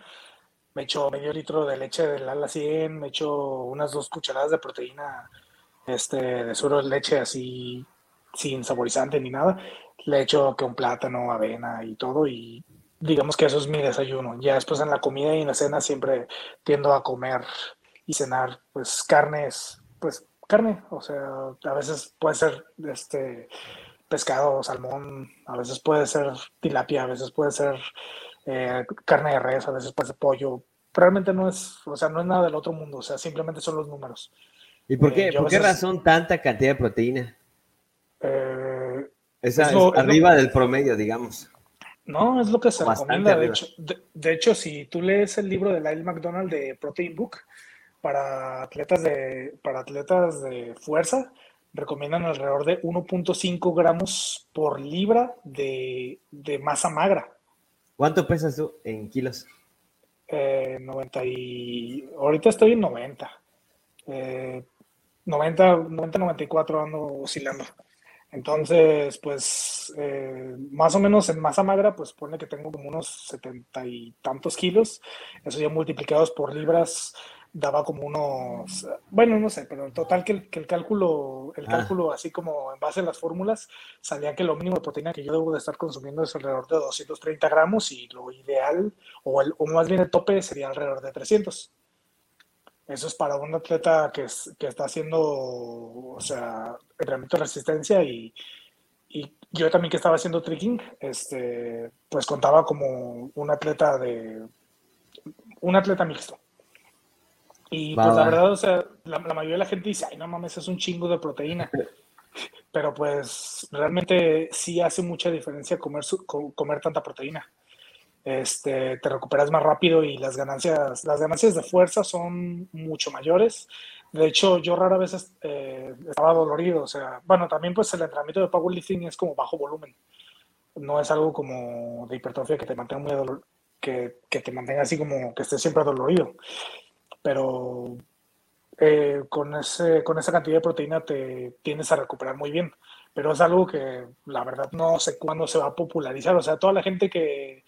me echo medio litro de leche del ala 100, me echo unas dos cucharadas de proteína, este, de suero de leche así, sin saborizante ni nada, le echo que un plátano, avena y todo, y digamos que eso es mi desayuno. Ya después en la comida y en la cena siempre tiendo a comer y cenar pues carnes, pues carne, o sea, a veces puede ser este pescado, salmón, a veces puede ser tilapia, a veces puede ser eh, carne de res, a veces puede ser pollo. Realmente no es, o sea, no es nada del otro mundo, o sea, simplemente son los números. ¿Y por qué, eh, ¿por qué razón tanta cantidad de proteína? Eh, es, arriba del promedio, digamos. No, es lo que se recomienda. De hecho, de, hecho, si tú lees el libro de Lyle McDonald de Protein Book para atletas de, para atletas de fuerza, recomiendan alrededor de 1.5 gramos por libra de, masa magra. ¿Cuánto pesas tú en kilos? 90 eh, y... Ahorita estoy en 90. 90, 90, 94 ando oscilando. Entonces, pues, eh, más o menos en masa magra, pues pone que tengo como unos setenta y tantos kilos. Eso ya multiplicados por libras daba como unos, bueno, no sé, pero en total que el, que el cálculo, el ah. cálculo así como en base a las fórmulas, salía que lo mínimo de proteína que yo debo de estar consumiendo es alrededor de 230 gramos y lo ideal, o, el, o más bien el tope sería alrededor de 300. Eso es para un atleta que, que está haciendo, o sea, entrenamiento de resistencia y, y, yo también que estaba haciendo trekking, este, pues contaba como un atleta de, un atleta mixto. Y pues la verdad, o sea, la, mayoría de la gente dice, ay, no mames, es un chingo de proteína. Pero pues realmente sí hace mucha diferencia comer, comer tanta proteína este, te recuperas más rápido y las ganancias, las ganancias de fuerza son mucho mayores. De hecho, yo rara vez eh, estaba dolorido, o sea, bueno, también pues el entrenamiento de powerlifting es como bajo volumen. No es algo como de hipertrofia que te mantenga muy que, que, te mantenga así como que estés siempre dolorido. Pero eh, con, ese, con esa cantidad de proteína te tienes a recuperar muy bien. Pero es algo que la verdad no sé cuándo se va a popularizar. O sea, toda la gente que,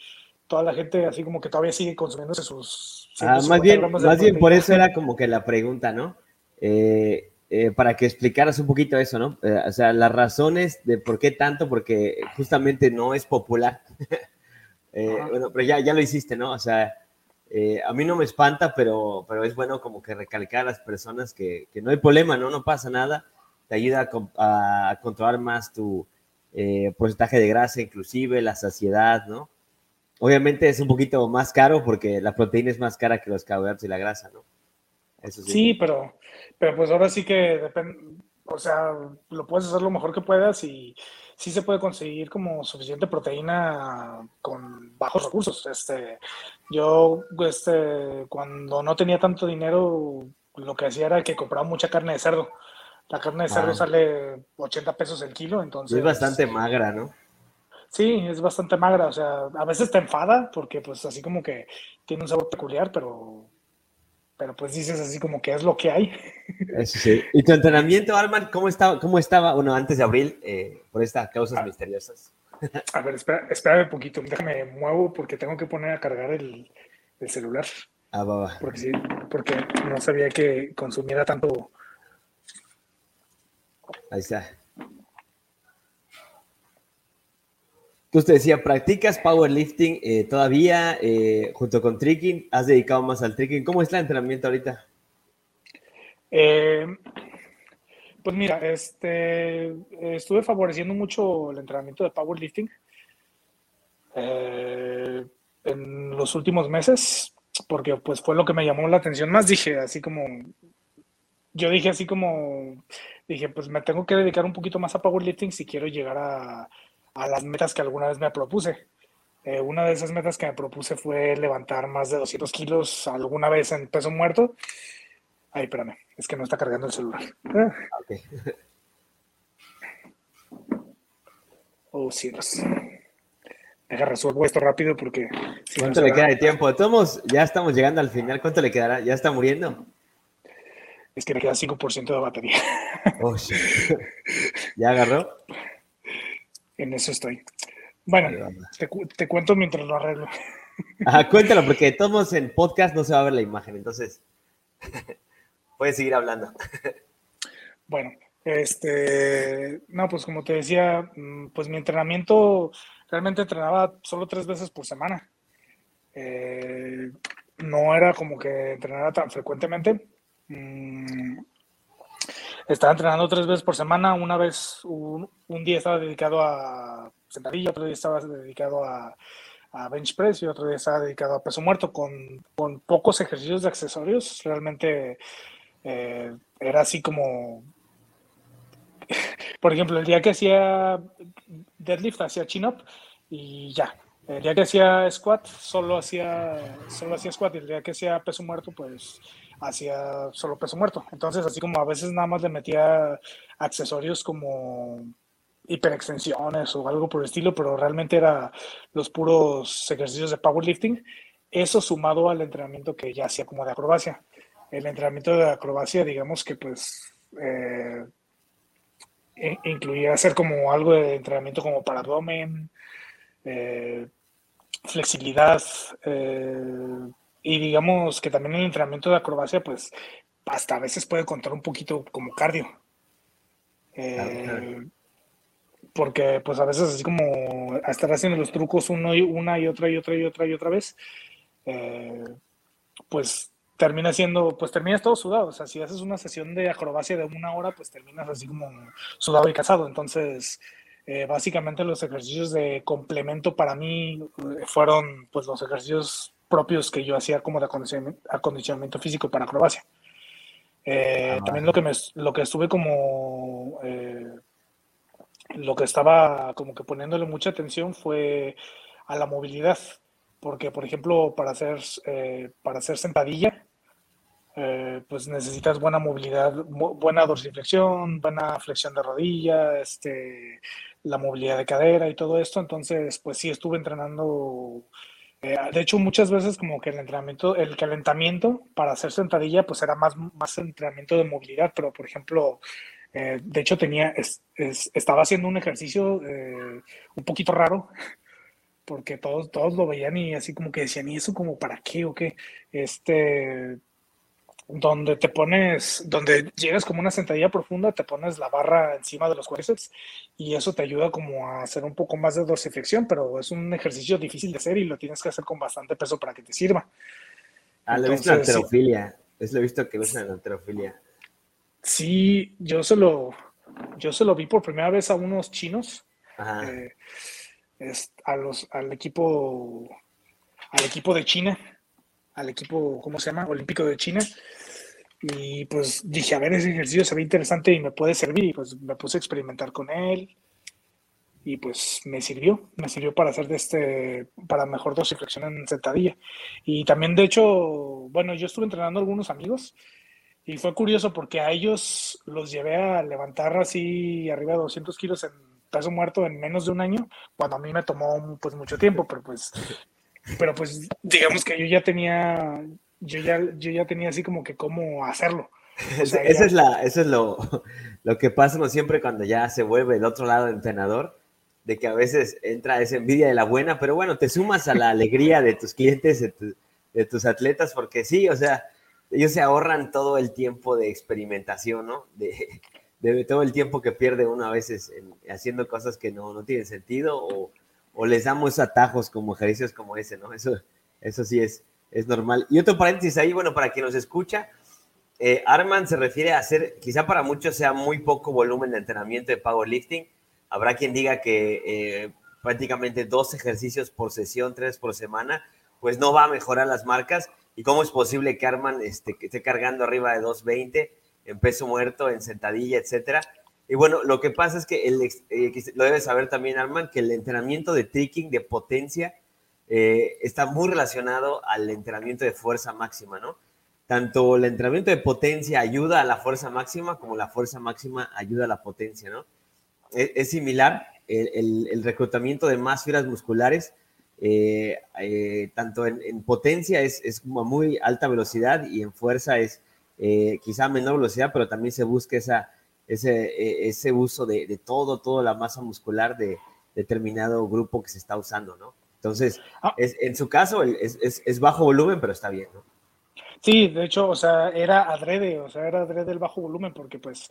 toda la gente así como que todavía sigue consumiéndose sus... Ah, más bien, más bien por eso era como que la pregunta, ¿no? Eh, eh, para que explicaras un poquito eso, ¿no? O sea, las razones de por qué tanto, porque justamente no es popular. bueno, pero ya, ya lo hiciste, ¿no? O sea, a mí no me espanta, pero, pero es bueno como que recalcar a las personas que, que no hay problema, ¿no? No pasa nada. te ayuda a, controlar más tu eh, porcentaje de grasa, inclusive la saciedad, ¿no? Obviamente es un poquito más caro porque la proteína es más cara que los carbohidratos y la grasa, ¿no? Eso sí. sí, pero, pero pues ahora sí que depende, o sea, lo puedes hacer lo mejor que puedas y sí se puede conseguir como suficiente proteína con bajos recursos. Este, yo, este, cuando no tenía tanto dinero, lo que hacía era que compraba mucha carne de cerdo. La carne de cerdo ah. sale 80 pesos el kilo, entonces... Es bastante magra, ¿no? Sí, es bastante magra, o sea, a veces te enfada porque pues así como que tiene un sabor peculiar, pero pero pues dices así como que es lo que hay. Eso sí. ¿Y tu entrenamiento, Alman, cómo estaba, cómo estaba bueno, antes de abril, eh, por estas causas ah. misteriosas? A ver, espera, espérame un poquito, déjame muevo porque tengo que poner a cargar el, el celular. Ah, va, va. Porque sí, porque no sabía que consumiera tanto. Ahí está. Entonces te decía, ¿practicas powerlifting eh, todavía eh, junto con tricking? ¿Has dedicado más al tricking? ¿Cómo es el entrenamiento ahorita? Eh, pues mira, este, estuve favoreciendo mucho el entrenamiento de powerlifting en los últimos meses, porque pues fue lo que me llamó la atención más. Dije, así como, yo dije así como, dije, pues me tengo que dedicar un poquito más a powerlifting si quiero llegar a a las metas que alguna vez me propuse. Eh, una de esas metas que me propuse fue levantar más de 200 kilos alguna vez en peso muerto. Ay, espérame, es que no está cargando el celular. Okay. Oh, cielos. Deja resuelvo esto rápido porque. ¿Cuánto le queda de tiempo? Todos ya estamos llegando al final. ¿Cuánto le quedará? ¿Ya está muriendo? Es que le queda 5% de batería. Oh, ¿Ya agarró? En eso estoy. Bueno, te, cuento mientras lo arreglo. Ajá, cuéntalo, porque todos en podcast no se va a ver la imagen, entonces puedes seguir hablando. bueno, este, no, pues como te decía, mm, pues mi entrenamiento realmente entrenaba solo tres veces por semana. Eh, no era como que entrenara tan frecuentemente. Mm, estaba entrenando tres veces por semana, una vez, un, día estaba dedicado a sentadilla, otro día estaba dedicado a, bench press y otro día estaba dedicado a peso muerto con, pocos ejercicios de accesorios. Realmente eh, era así como, por ejemplo, el día que hacía deadlift, hacía chin up y ya. El día que hacía squat, solo hacía, solo hacía squat y el día que hacía peso muerto, pues hacía solo peso muerto. Entonces, así como a veces nada más le metía accesorios como hiperextensiones o algo por el estilo, pero realmente era los puros ejercicios de powerlifting. Eso sumado al entrenamiento que ya hacía como de acrobacia. El entrenamiento de acrobacia, digamos que pues eh, incluía hacer como algo de entrenamiento como para abdomen, eh, flexibilidad, eh, y digamos que también el entrenamiento de acrobacia, pues hasta a veces puede contar un poquito como cardio. Eh, porque pues a veces así como estar haciendo los trucos uno y una y otra y otra y otra y otra vez, eh, pues termina siendo, pues terminas todo sudado. O sea, si haces una sesión de acrobacia de una hora, pues terminas así como sudado y cansado. Entonces, eh, básicamente los ejercicios de complemento para mí fueron pues los ejercicios propios que yo hacía como de acondicionamiento, físico para acrobacia. Eh, ah, también lo que, me, lo que estuve como, eh, lo que estaba como que poniéndole mucha atención fue a la movilidad, porque por ejemplo para hacer, eh, para hacer sentadilla, pues necesitas buena movilidad, buena dorsiflexión, buena flexión de rodilla, este, la movilidad de cadera y todo esto, entonces pues sí estuve entrenando eh, de hecho, muchas veces como que el entrenamiento, el calentamiento para hacer sentadilla, pues era más, más entrenamiento de movilidad, pero por ejemplo, eh, de hecho tenía, estaba haciendo un ejercicio eh, un poquito raro, porque todos, todos lo veían y así como que decían, ¿y eso como para qué o qué? Este, donde te pones, donde llegas como una sentadilla profunda, te pones la barra encima de los cuádriceps y eso te ayuda como a hacer un poco más de dorsiflexión, pero es un ejercicio difícil de hacer y lo tienes que hacer con bastante peso para que te sirva. Ah, lo he visto en alterofilia. Es lo he visto que lo usan en alterofilia. Sí, yo solo, yo se lo vi por primera vez a unos chinos, eh, a los, al equipo, al equipo de China, al equipo, ¿cómo se llama? Olímpico de China. Y pues dije, a ver, ese ejercicio se ve interesante y me puede servir. Y pues me puse a experimentar con él. Y pues me sirvió, me sirvió para hacer de este, para mejor dosiflexión en sentadilla. Y también, de hecho, bueno, yo estuve entrenando a algunos amigos y fue curioso porque a ellos los llevé a levantar así arriba de 200 kilos en peso muerto en menos de un año, cuando a mí me tomó pues mucho tiempo, pero pues, pero pues digamos que yo ya tenía, yo ya, yo ya tenía así como que cómo hacerlo. eso es, la, eso es lo, lo que pasa ¿no? siempre cuando ya se vuelve el otro lado entrenador, de que a veces entra esa envidia de la buena, pero bueno, te sumas a la alegría de tus clientes, de, de tus atletas, porque sí, o sea, ellos se ahorran todo el tiempo de experimentación, ¿no? De, todo el tiempo que pierde uno a veces haciendo cosas que no, no tienen sentido o, o, les damos atajos como ejercicios como ese, ¿no? Eso, eso sí es, es normal. Y otro paréntesis ahí, bueno, para quien nos escucha, eh, Arman se refiere a hacer, quizá para muchos sea muy poco volumen de entrenamiento de powerlifting. Habrá quien diga que eh, prácticamente dos ejercicios por sesión, tres por semana, pues no va a mejorar las marcas y cómo es posible que Arman este, esté cargando arriba de 220 en peso muerto, en sentadilla, etcétera. Y bueno, lo que pasa es que el, eh, lo debe saber también Arman, que el entrenamiento de tricking, de potencia, eh, está muy relacionado al entrenamiento de fuerza máxima, ¿no? Tanto el entrenamiento de potencia ayuda a la fuerza máxima como la fuerza máxima ayuda a la potencia, ¿no? E, es, similar el, el, reclutamiento de más fibras musculares eh, eh, tanto en, potencia es, es muy alta velocidad y en fuerza es eh, quizá menor velocidad, pero también se busca esa, ese, ese uso de, de, todo, toda la masa muscular de determinado grupo que se está usando, ¿no? Entonces, ah. es, en su caso es, es, es, bajo volumen, pero está bien, ¿no? Sí, de hecho, o sea, era adrede, o sea, era adrede el bajo volumen, porque pues,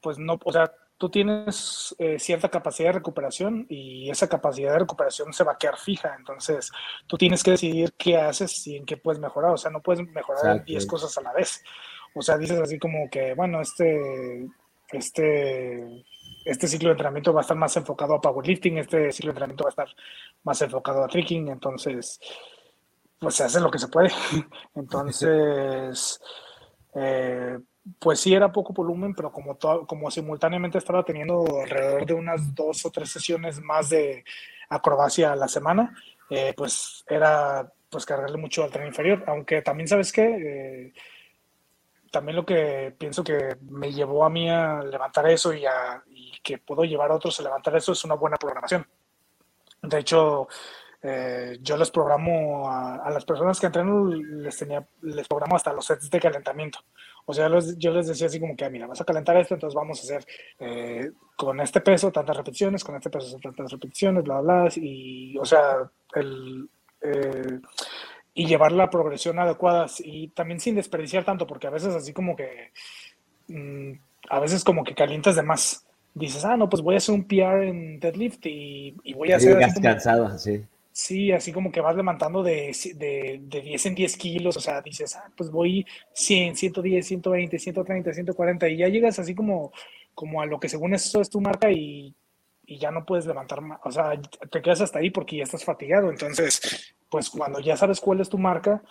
pues no, o sea, tú tienes eh, cierta capacidad de recuperación y esa capacidad de recuperación se va a quedar fija. Entonces, tú tienes que decidir qué haces y en qué puedes mejorar. O sea, no puedes mejorar 10 cosas a la vez. O sea, dices así como que, bueno, este, este, este ciclo de entrenamiento va a estar más enfocado a powerlifting, este ciclo de entrenamiento va a estar más enfocado a tricking. Entonces, pues se hace lo que se puede. Entonces, eh, pues sí era poco volumen, pero como, como simultáneamente estaba teniendo alrededor de unas dos o tres sesiones más de acrobacia a la semana, eh, pues era pues cargarle mucho al tren inferior, aunque también sabes que eh, también lo que pienso que me llevó a mí a levantar eso y, a, y que puedo llevar a otros a levantar eso es una buena programación. De hecho, eh, yo les programo a, las personas que entreno, les, tenía, les programo hasta los sets de calentamiento. O sea, yo les decía así como que, ah, mira, vas a calentar esto, entonces vamos a hacer eh, con este peso tantas repeticiones, con este peso tantas repeticiones, bla, bla, y, o sea, el, eh, y llevar la progresión adecuada y también sin desperdiciar tanto, porque a veces así como que, mm, a veces como que calientas de más. Dices, ah, no, pues voy a hacer un PR en deadlift y, voy a hacer... cansado, sí Sí, así como que vas levantando de, de, de, 10 en 10 kilos, o sea, dices, ah, pues voy 100, 110, 120, 130, 140, y ya llegas así como, como a lo que según eso es tu marca y, y ya no puedes levantar más, o sea, te quedas hasta ahí porque ya estás fatigado, entonces, pues cuando ya sabes cuál es tu marca,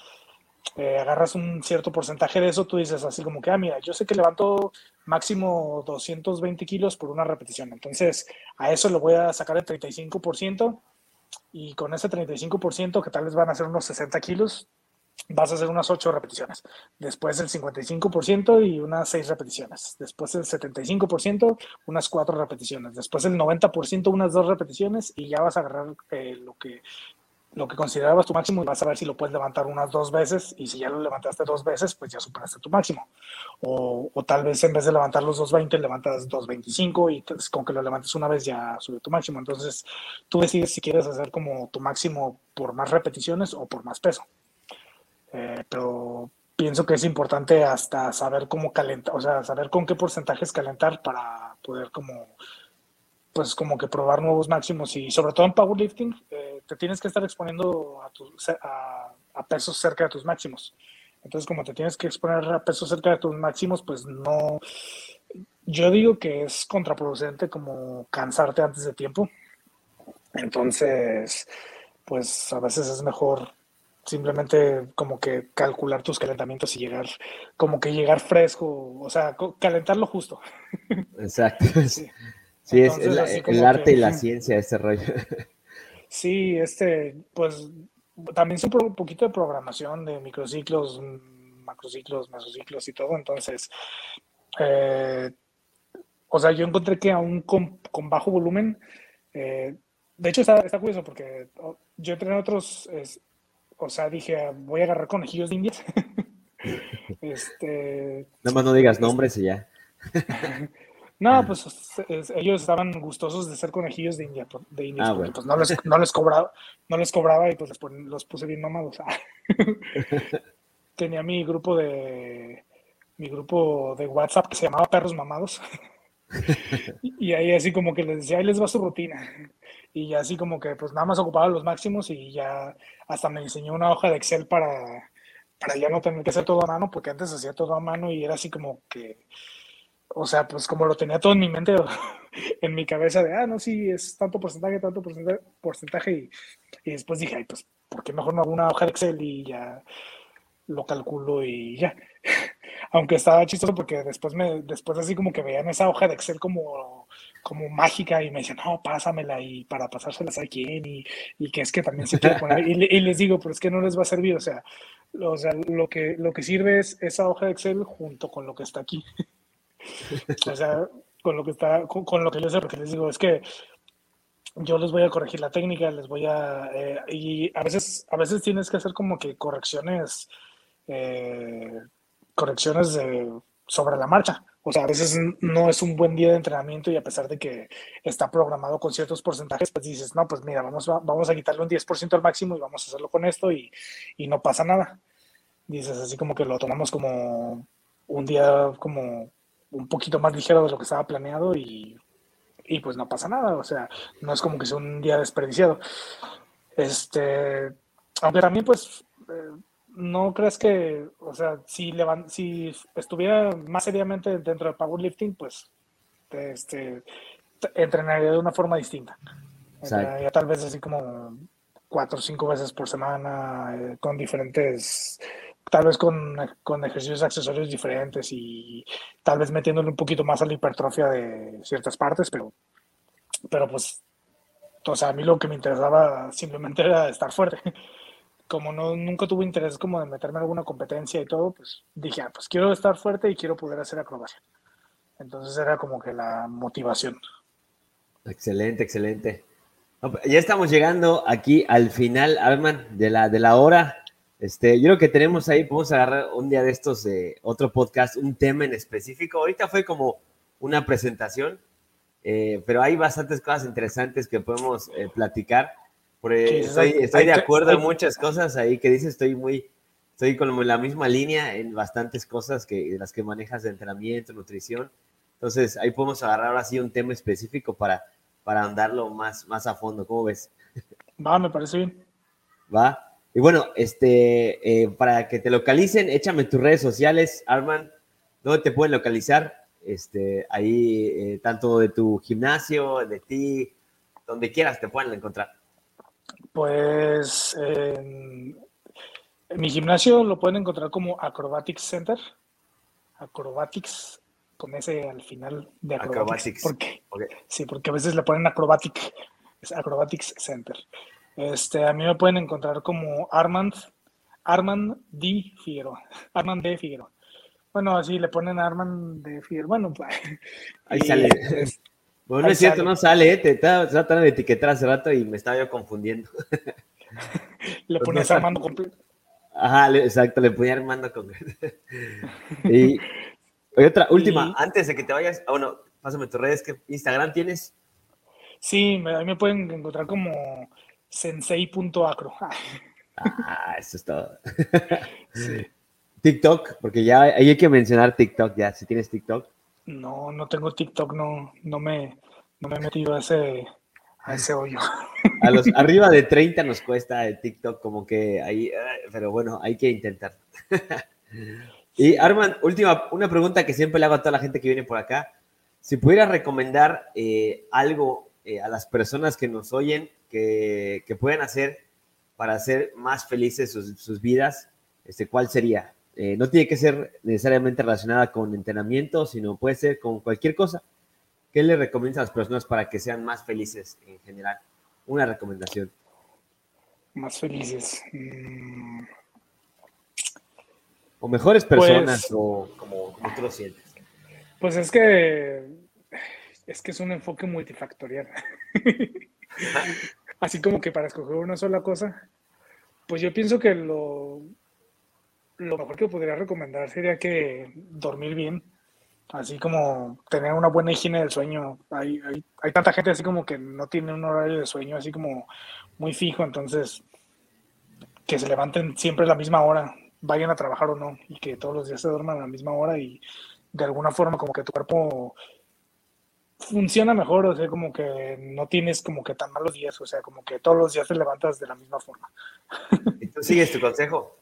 eh, agarras un cierto porcentaje de eso, tú dices así como que, ah, mira, yo sé que levanto máximo 220 kilos por una repetición, entonces a eso le voy a sacar el 35%, y con ese 35%, que tal vez van a ser unos 60 kilos, vas a hacer unas 8 repeticiones. Después el 55% y unas 6 repeticiones. Después el 75%, unas 4 repeticiones. Después el 90%, unas 2 repeticiones y ya vas a agarrar eh, lo que lo que considerabas tu máximo y vas a ver si lo puedes levantar unas dos veces y si ya lo levantaste dos veces, pues ya superaste tu máximo. O, o tal vez en vez de levantar los 220, levantas 225 y con que lo levantes una vez ya sube tu máximo. Entonces tú decides si quieres hacer como tu máximo por más repeticiones o por más peso. Eh, pero pienso que es importante hasta saber cómo calentar, o sea, saber con qué porcentajes calentar para poder como pues como que probar nuevos máximos y sobre todo en powerlifting eh, te tienes que estar exponiendo a, a, pesos cerca de tus máximos. Entonces como te tienes que exponer a pesos cerca de tus máximos, pues no... yo digo que es contraproducente como cansarte antes de tiempo. Entonces, pues a veces es mejor simplemente como que calcular tus calentamientos y llegar, como que llegar fresco, o sea, calentarlo justo. Exacto. Sí, es el, arte y la ciencia ese rollo. Sí, este, pues también es un poquito de programación de microciclos, macrociclos, mesociclos y todo, entonces, eh, o sea, yo encontré que aún con, con bajo volumen, eh, de hecho está, está, curioso porque yo entrené otros, o sea, dije, voy a agarrar conejillos de indias. este, Nada más no digas nombres y ya. No, pues ellos estaban gustosos de ser conejillos de, India, de indias, ah, porque pues no les, no les cobraba, no les cobraba y pues los puse bien mamados. Tenía mi grupo de mi grupo de WhatsApp que se llamaba Perros Mamados. y ahí así como que les decía, ahí les va su rutina y así como que pues nada más ocupaba los máximos y ya hasta me enseñó una hoja de Excel para, para ya no tener que hacer todo a mano, porque antes hacía todo a mano y era así como que, o sea, pues como lo tenía todo en mi mente, en mi cabeza de, ah, no, sí, es tanto porcentaje, tanto porcentaje, y, y después dije, ay, pues, ¿por qué mejor no hago una hoja de Excel y ya lo calculo y ya? Aunque estaba chistoso porque después me, después así como que veían esa hoja de Excel como como mágica y me dicen, no, pásamela y para pasárselas a quién y, y que es que también se quiere poner. Y, les digo, pero es que no les va a servir, o sea, o sea lo, que, lo que sirve es esa hoja de Excel junto con lo que está aquí. o sea, con lo que está, con, lo que yo sé, porque les digo, es que yo les voy a corregir la técnica, les voy a, eh, y a veces, a veces tienes que hacer como que correcciones, eh, correcciones de, sobre la marcha. O sea, a veces no es un buen día de entrenamiento y a pesar de que está programado con ciertos porcentajes, pues dices, no, pues mira, vamos vamos a quitarle un 10% al máximo y vamos a hacerlo con esto y, y, no pasa nada. Dices, así como que lo tomamos como un día como un poquito más ligero de lo que estaba planeado y, y pues no pasa nada. O sea, no es como que sea un día desperdiciado. Este, aunque también pues... Eh, ¿no crees que, o sea, si, si estuviera más seriamente dentro del powerlifting, pues este, entrenaría de una forma distinta? Ya tal vez así como cuatro o cinco veces por semana, eh, con diferentes, tal vez con, con, ejercicios accesorios diferentes y tal vez metiéndole un poquito más a la hipertrofia de ciertas partes, pero, pero pues, o sea, a mí lo que me interesaba simplemente era estar fuerte como no, nunca tuve interés como de meterme en alguna competencia y todo, pues dije, ah, pues quiero estar fuerte y quiero poder hacer acrobacia. Entonces era como que la motivación. Excelente, excelente. Ya estamos llegando aquí al final, Arman, de la, de la hora. Este, yo creo que tenemos ahí, podemos agarrar un día de estos, de otro podcast, un tema en específico. Ahorita fue como una presentación, eh, pero hay bastantes cosas interesantes que podemos eh, platicar estoy, de acuerdo en muchas cosas ahí que dices, estoy muy, estoy con la misma línea en bastantes cosas que las que manejas de entrenamiento, nutrición. Entonces, ahí podemos agarrar así un tema específico para, para andarlo más, más a fondo. ¿Cómo ves? Va, me parece bien. Va. Y bueno, este, eh, para que te localicen, échame tus redes sociales, Arman. ¿Dónde te pueden localizar? Este, ahí, eh, tanto de tu gimnasio, de ti, donde quieras te pueden encontrar. Pues en, mi gimnasio lo pueden encontrar como Acrobatics Center. Acrobatics con ese al final de Acrobatics. Porque, Sí, porque a veces le ponen Acrobatic, es Acrobatics Center. Este, a mí me pueden encontrar como Armand, Armand D. Figueroa. Armand D. Figueroa. Bueno, así le ponen Armand de Figueroa. Bueno, pues. Ahí sale. Bueno, es cierto, no sale, ¿eh? te estaba tratando de etiquetar hace rato y me estaba yo confundiendo. Le pues ponías Armando completo. Ajá, exacto, le ponía Armando completo. y otra, última, antes de que te vayas, ah, bueno, pásame tus redes, ¿qué Instagram tienes? Sí, me, a mí me pueden encontrar como sensei.acro. ah, eso es todo. TikTok, porque ya ahí hay que mencionar TikTok ya, si tienes TikTok. No, no tengo TikTok, no, no me, no me he metido a ese, a ese hoyo. A los arriba de 30 nos cuesta el TikTok, como que ahí, pero bueno, hay que intentar. Y Arman, última, una pregunta que siempre le hago a toda la gente que viene por acá. si pudieras recomendar eh, algo a las personas que nos oyen que, que puedan hacer para hacer más felices sus, vidas, este, ¿cuál sería? Eh, no tiene que ser necesariamente relacionada con entrenamiento, sino puede ser con cualquier cosa. ¿Qué le recomiendas a las personas para que sean más felices en general? Una recomendación. Más felices. Mm. O mejores personas, pues o como, como tú lo sientes. Pues es que es que es un enfoque multifactorial. Así como que para escoger una sola cosa, pues yo pienso que lo, lo mejor que podría recomendar sería que dormir bien, así como tener una buena higiene del sueño. Hay, hay, tanta gente así como que no tiene un horario de sueño así como muy fijo, entonces que se levanten siempre a la misma hora, vayan a trabajar o no, y que todos los días se duerman a la misma hora y de alguna forma como que tu cuerpo funciona mejor, o sea, como que no tienes como que tan malos días, o sea, como que todos los días te levantas de la misma forma. ¿Y tú sigues tu consejo?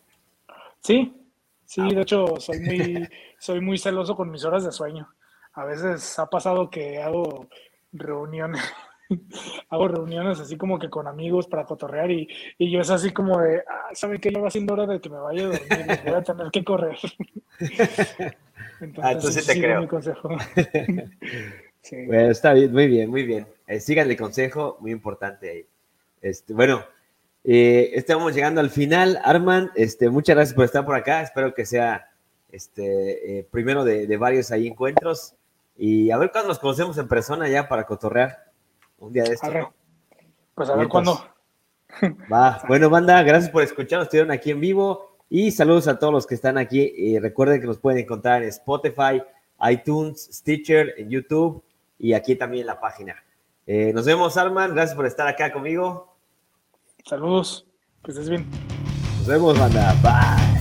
Sí, sí, ah, de hecho soy muy, soy muy celoso con mis horas de sueño. A veces ha pasado que hago reuniones, hago reuniones así como que con amigos para cotorrear y, y yo es así como de, ah, ¿saben qué? Ya va siendo hora de que me vaya a dormir, voy a tener que correr. Entonces, ah, entonces te creo. Mi consejo. Bueno, está bien, muy bien, muy bien. Eh, sigan el consejo, muy importante ahí. Este, bueno, eh, estamos llegando al final. Arman, este, muchas gracias por estar por acá. Espero que sea este, eh, primero de, varios ahí encuentros. Y a ver cuándo nos conocemos en persona ya para cotorrear un día de esto. Pues a ver cuándo. Va. Bueno, banda, gracias por escucharnos. Estuvieron aquí en vivo. Y saludos a todos los que están aquí. Y recuerden que nos pueden encontrar en Spotify, iTunes, Stitcher, en YouTube y aquí también en la página. Eh, nos vemos, Arman. Gracias por estar acá conmigo. Saludos. Que estés bien. Nos vemos, banda. Bye.